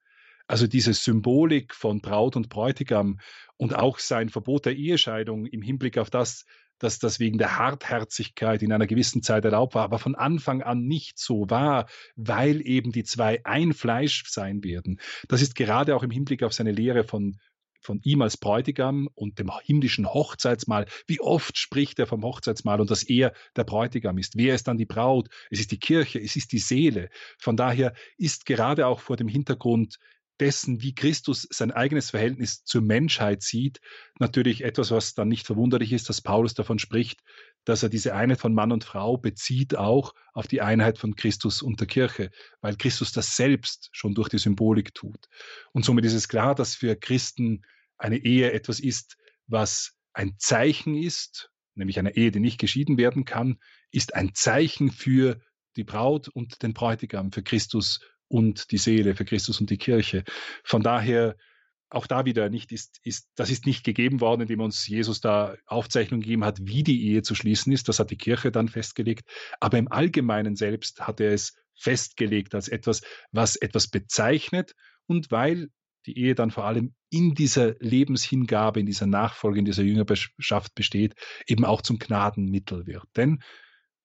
Also diese Symbolik von Braut und Bräutigam und auch sein Verbot der Ehescheidung im Hinblick auf das, dass das wegen der Hartherzigkeit in einer gewissen Zeit erlaubt war, aber von Anfang an nicht so war, weil eben die zwei ein Fleisch sein werden. Das ist gerade auch im Hinblick auf seine Lehre von von ihm als Bräutigam und dem himmlischen Hochzeitsmahl. Wie oft spricht er vom Hochzeitsmahl und dass er der Bräutigam ist? Wer ist dann die Braut? Es ist die Kirche, es ist die Seele. Von daher ist gerade auch vor dem Hintergrund dessen, wie Christus sein eigenes Verhältnis zur Menschheit sieht, natürlich etwas, was dann nicht verwunderlich ist, dass Paulus davon spricht, dass er diese Einheit von Mann und Frau bezieht auch auf die Einheit von Christus und der Kirche, weil Christus das selbst schon durch die Symbolik tut. Und somit ist es klar, dass für Christen eine Ehe etwas ist, was ein Zeichen ist, nämlich eine Ehe, die nicht geschieden werden kann, ist ein Zeichen für die Braut und den Bräutigam, für Christus und die Seele, für Christus und die Kirche. Von daher auch da wieder nicht ist, ist, das ist nicht gegeben worden, indem uns Jesus da Aufzeichnung gegeben hat, wie die Ehe zu schließen ist. Das hat die Kirche dann festgelegt. Aber im Allgemeinen selbst hat er es festgelegt als etwas, was etwas bezeichnet und weil die Ehe dann vor allem in dieser Lebenshingabe, in dieser Nachfolge, in dieser Jüngerschaft besteht, eben auch zum Gnadenmittel wird. Denn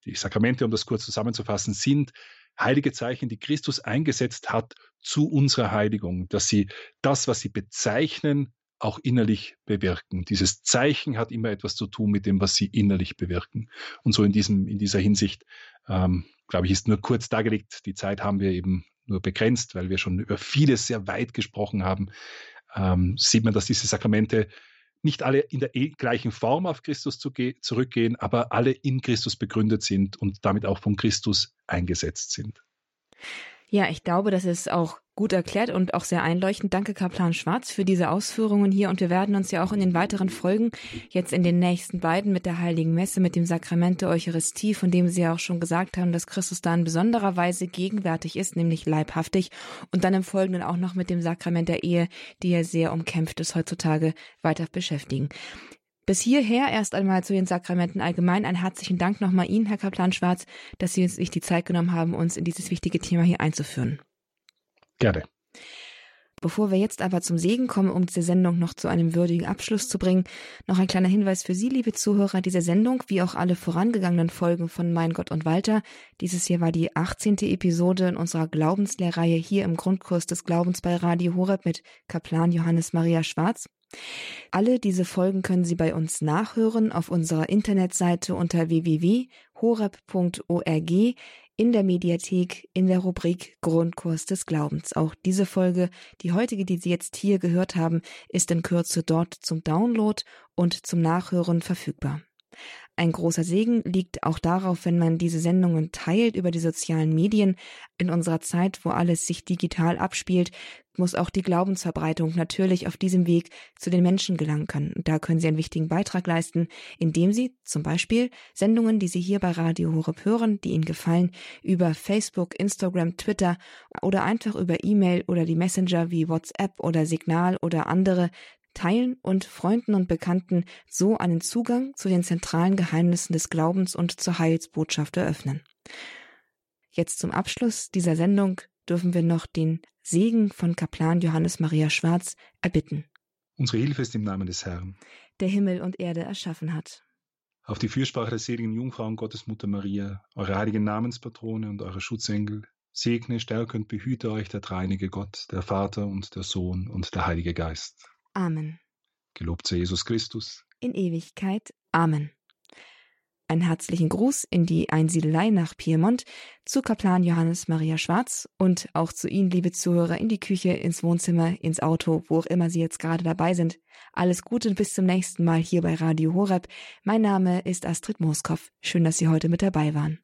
die Sakramente, um das kurz zusammenzufassen, sind heilige Zeichen, die Christus eingesetzt hat zu unserer Heiligung, dass sie das, was sie bezeichnen, auch innerlich bewirken. Dieses Zeichen hat immer etwas zu tun mit dem, was sie innerlich bewirken. Und so in diesem, in dieser Hinsicht, ähm, glaube ich, ist nur kurz dargelegt. Die Zeit haben wir eben nur begrenzt, weil wir schon über vieles sehr weit gesprochen haben, ähm, sieht man, dass diese Sakramente nicht alle in der e-, gleichen Form auf Christus zurückgehen, aber alle in Christus begründet sind und damit auch von Christus eingesetzt sind. Ja, ich glaube, das ist auch gut erklärt und auch sehr einleuchtend. Danke, Kaplan Schwarz, für diese Ausführungen hier. Und wir werden uns ja auch in den weiteren Folgen, jetzt in den nächsten beiden mit der Heiligen Messe, mit dem Sakrament der Eucharistie, von dem Sie ja auch schon gesagt haben, dass Christus da in besonderer Weise gegenwärtig ist, nämlich leibhaftig. Und dann im Folgenden auch noch mit dem Sakrament der Ehe, die ja sehr umkämpft ist heutzutage, weiter beschäftigen. Bis hierher erst einmal zu den Sakramenten allgemein. Einen herzlichen Dank nochmal Ihnen, Herr Kaplan Schwarz, dass Sie sich die Zeit genommen haben, uns in dieses wichtige Thema hier einzuführen. Gerne. Bevor wir jetzt aber zum Segen kommen, um diese Sendung noch zu einem würdigen Abschluss zu bringen, noch ein kleiner Hinweis für Sie, liebe Zuhörer. Diese Sendung, wie auch alle vorangegangenen Folgen von Mein Gott und Walter, dieses hier war die 18. Episode in unserer Glaubenslehrreihe hier im Grundkurs des Glaubens bei Radio Horeb mit Kaplan Johannes Maria Schwarz. Alle diese Folgen können Sie bei uns nachhören auf unserer Internetseite unter www.horeb.org in der Mediathek in der Rubrik Grundkurs des Glaubens. Auch diese Folge, die heutige, die Sie jetzt hier gehört haben, ist in Kürze dort zum Download und zum Nachhören verfügbar. Ein großer Segen liegt auch darauf, wenn man diese Sendungen teilt über die sozialen Medien. In unserer Zeit, wo alles sich digital abspielt, muss auch die Glaubensverbreitung natürlich auf diesem Weg zu den Menschen gelangen können. da können Sie einen wichtigen Beitrag leisten, indem Sie zum Beispiel Sendungen, die Sie hier bei Radio Horeb hören, die Ihnen gefallen, über Facebook, Instagram, Twitter oder einfach über E-Mail oder die Messenger wie WhatsApp oder Signal oder andere teilen und Freunden und Bekannten so einen Zugang zu den zentralen Geheimnissen des Glaubens und zur Heilsbotschaft eröffnen. Jetzt zum Abschluss dieser Sendung dürfen wir noch den Segen von Kaplan Johannes Maria Schwarz erbitten. Unsere Hilfe ist im Namen des Herrn, der Himmel und Erde erschaffen hat. Auf die Fürsprache der seligen Jungfrau und Gottesmutter Maria, eure heiligen Namenspatrone und eure Schutzengel, segne, stärke und behüte euch der dreinige Gott, der Vater und der Sohn und der Heilige Geist. Amen. Gelobt sei Jesus Christus. In Ewigkeit. Amen. einen herzlichen Gruß in die Einsiedelei nach Piemont, zu Kaplan Johannes Maria Schwarz und auch zu Ihnen, liebe Zuhörer, in die Küche, ins Wohnzimmer, ins Auto, wo auch immer Sie jetzt gerade dabei sind. Alles Gute und bis zum nächsten Mal hier bei Radio Horeb. Mein Name ist Astrid Moskow. Schön, dass Sie heute mit dabei waren.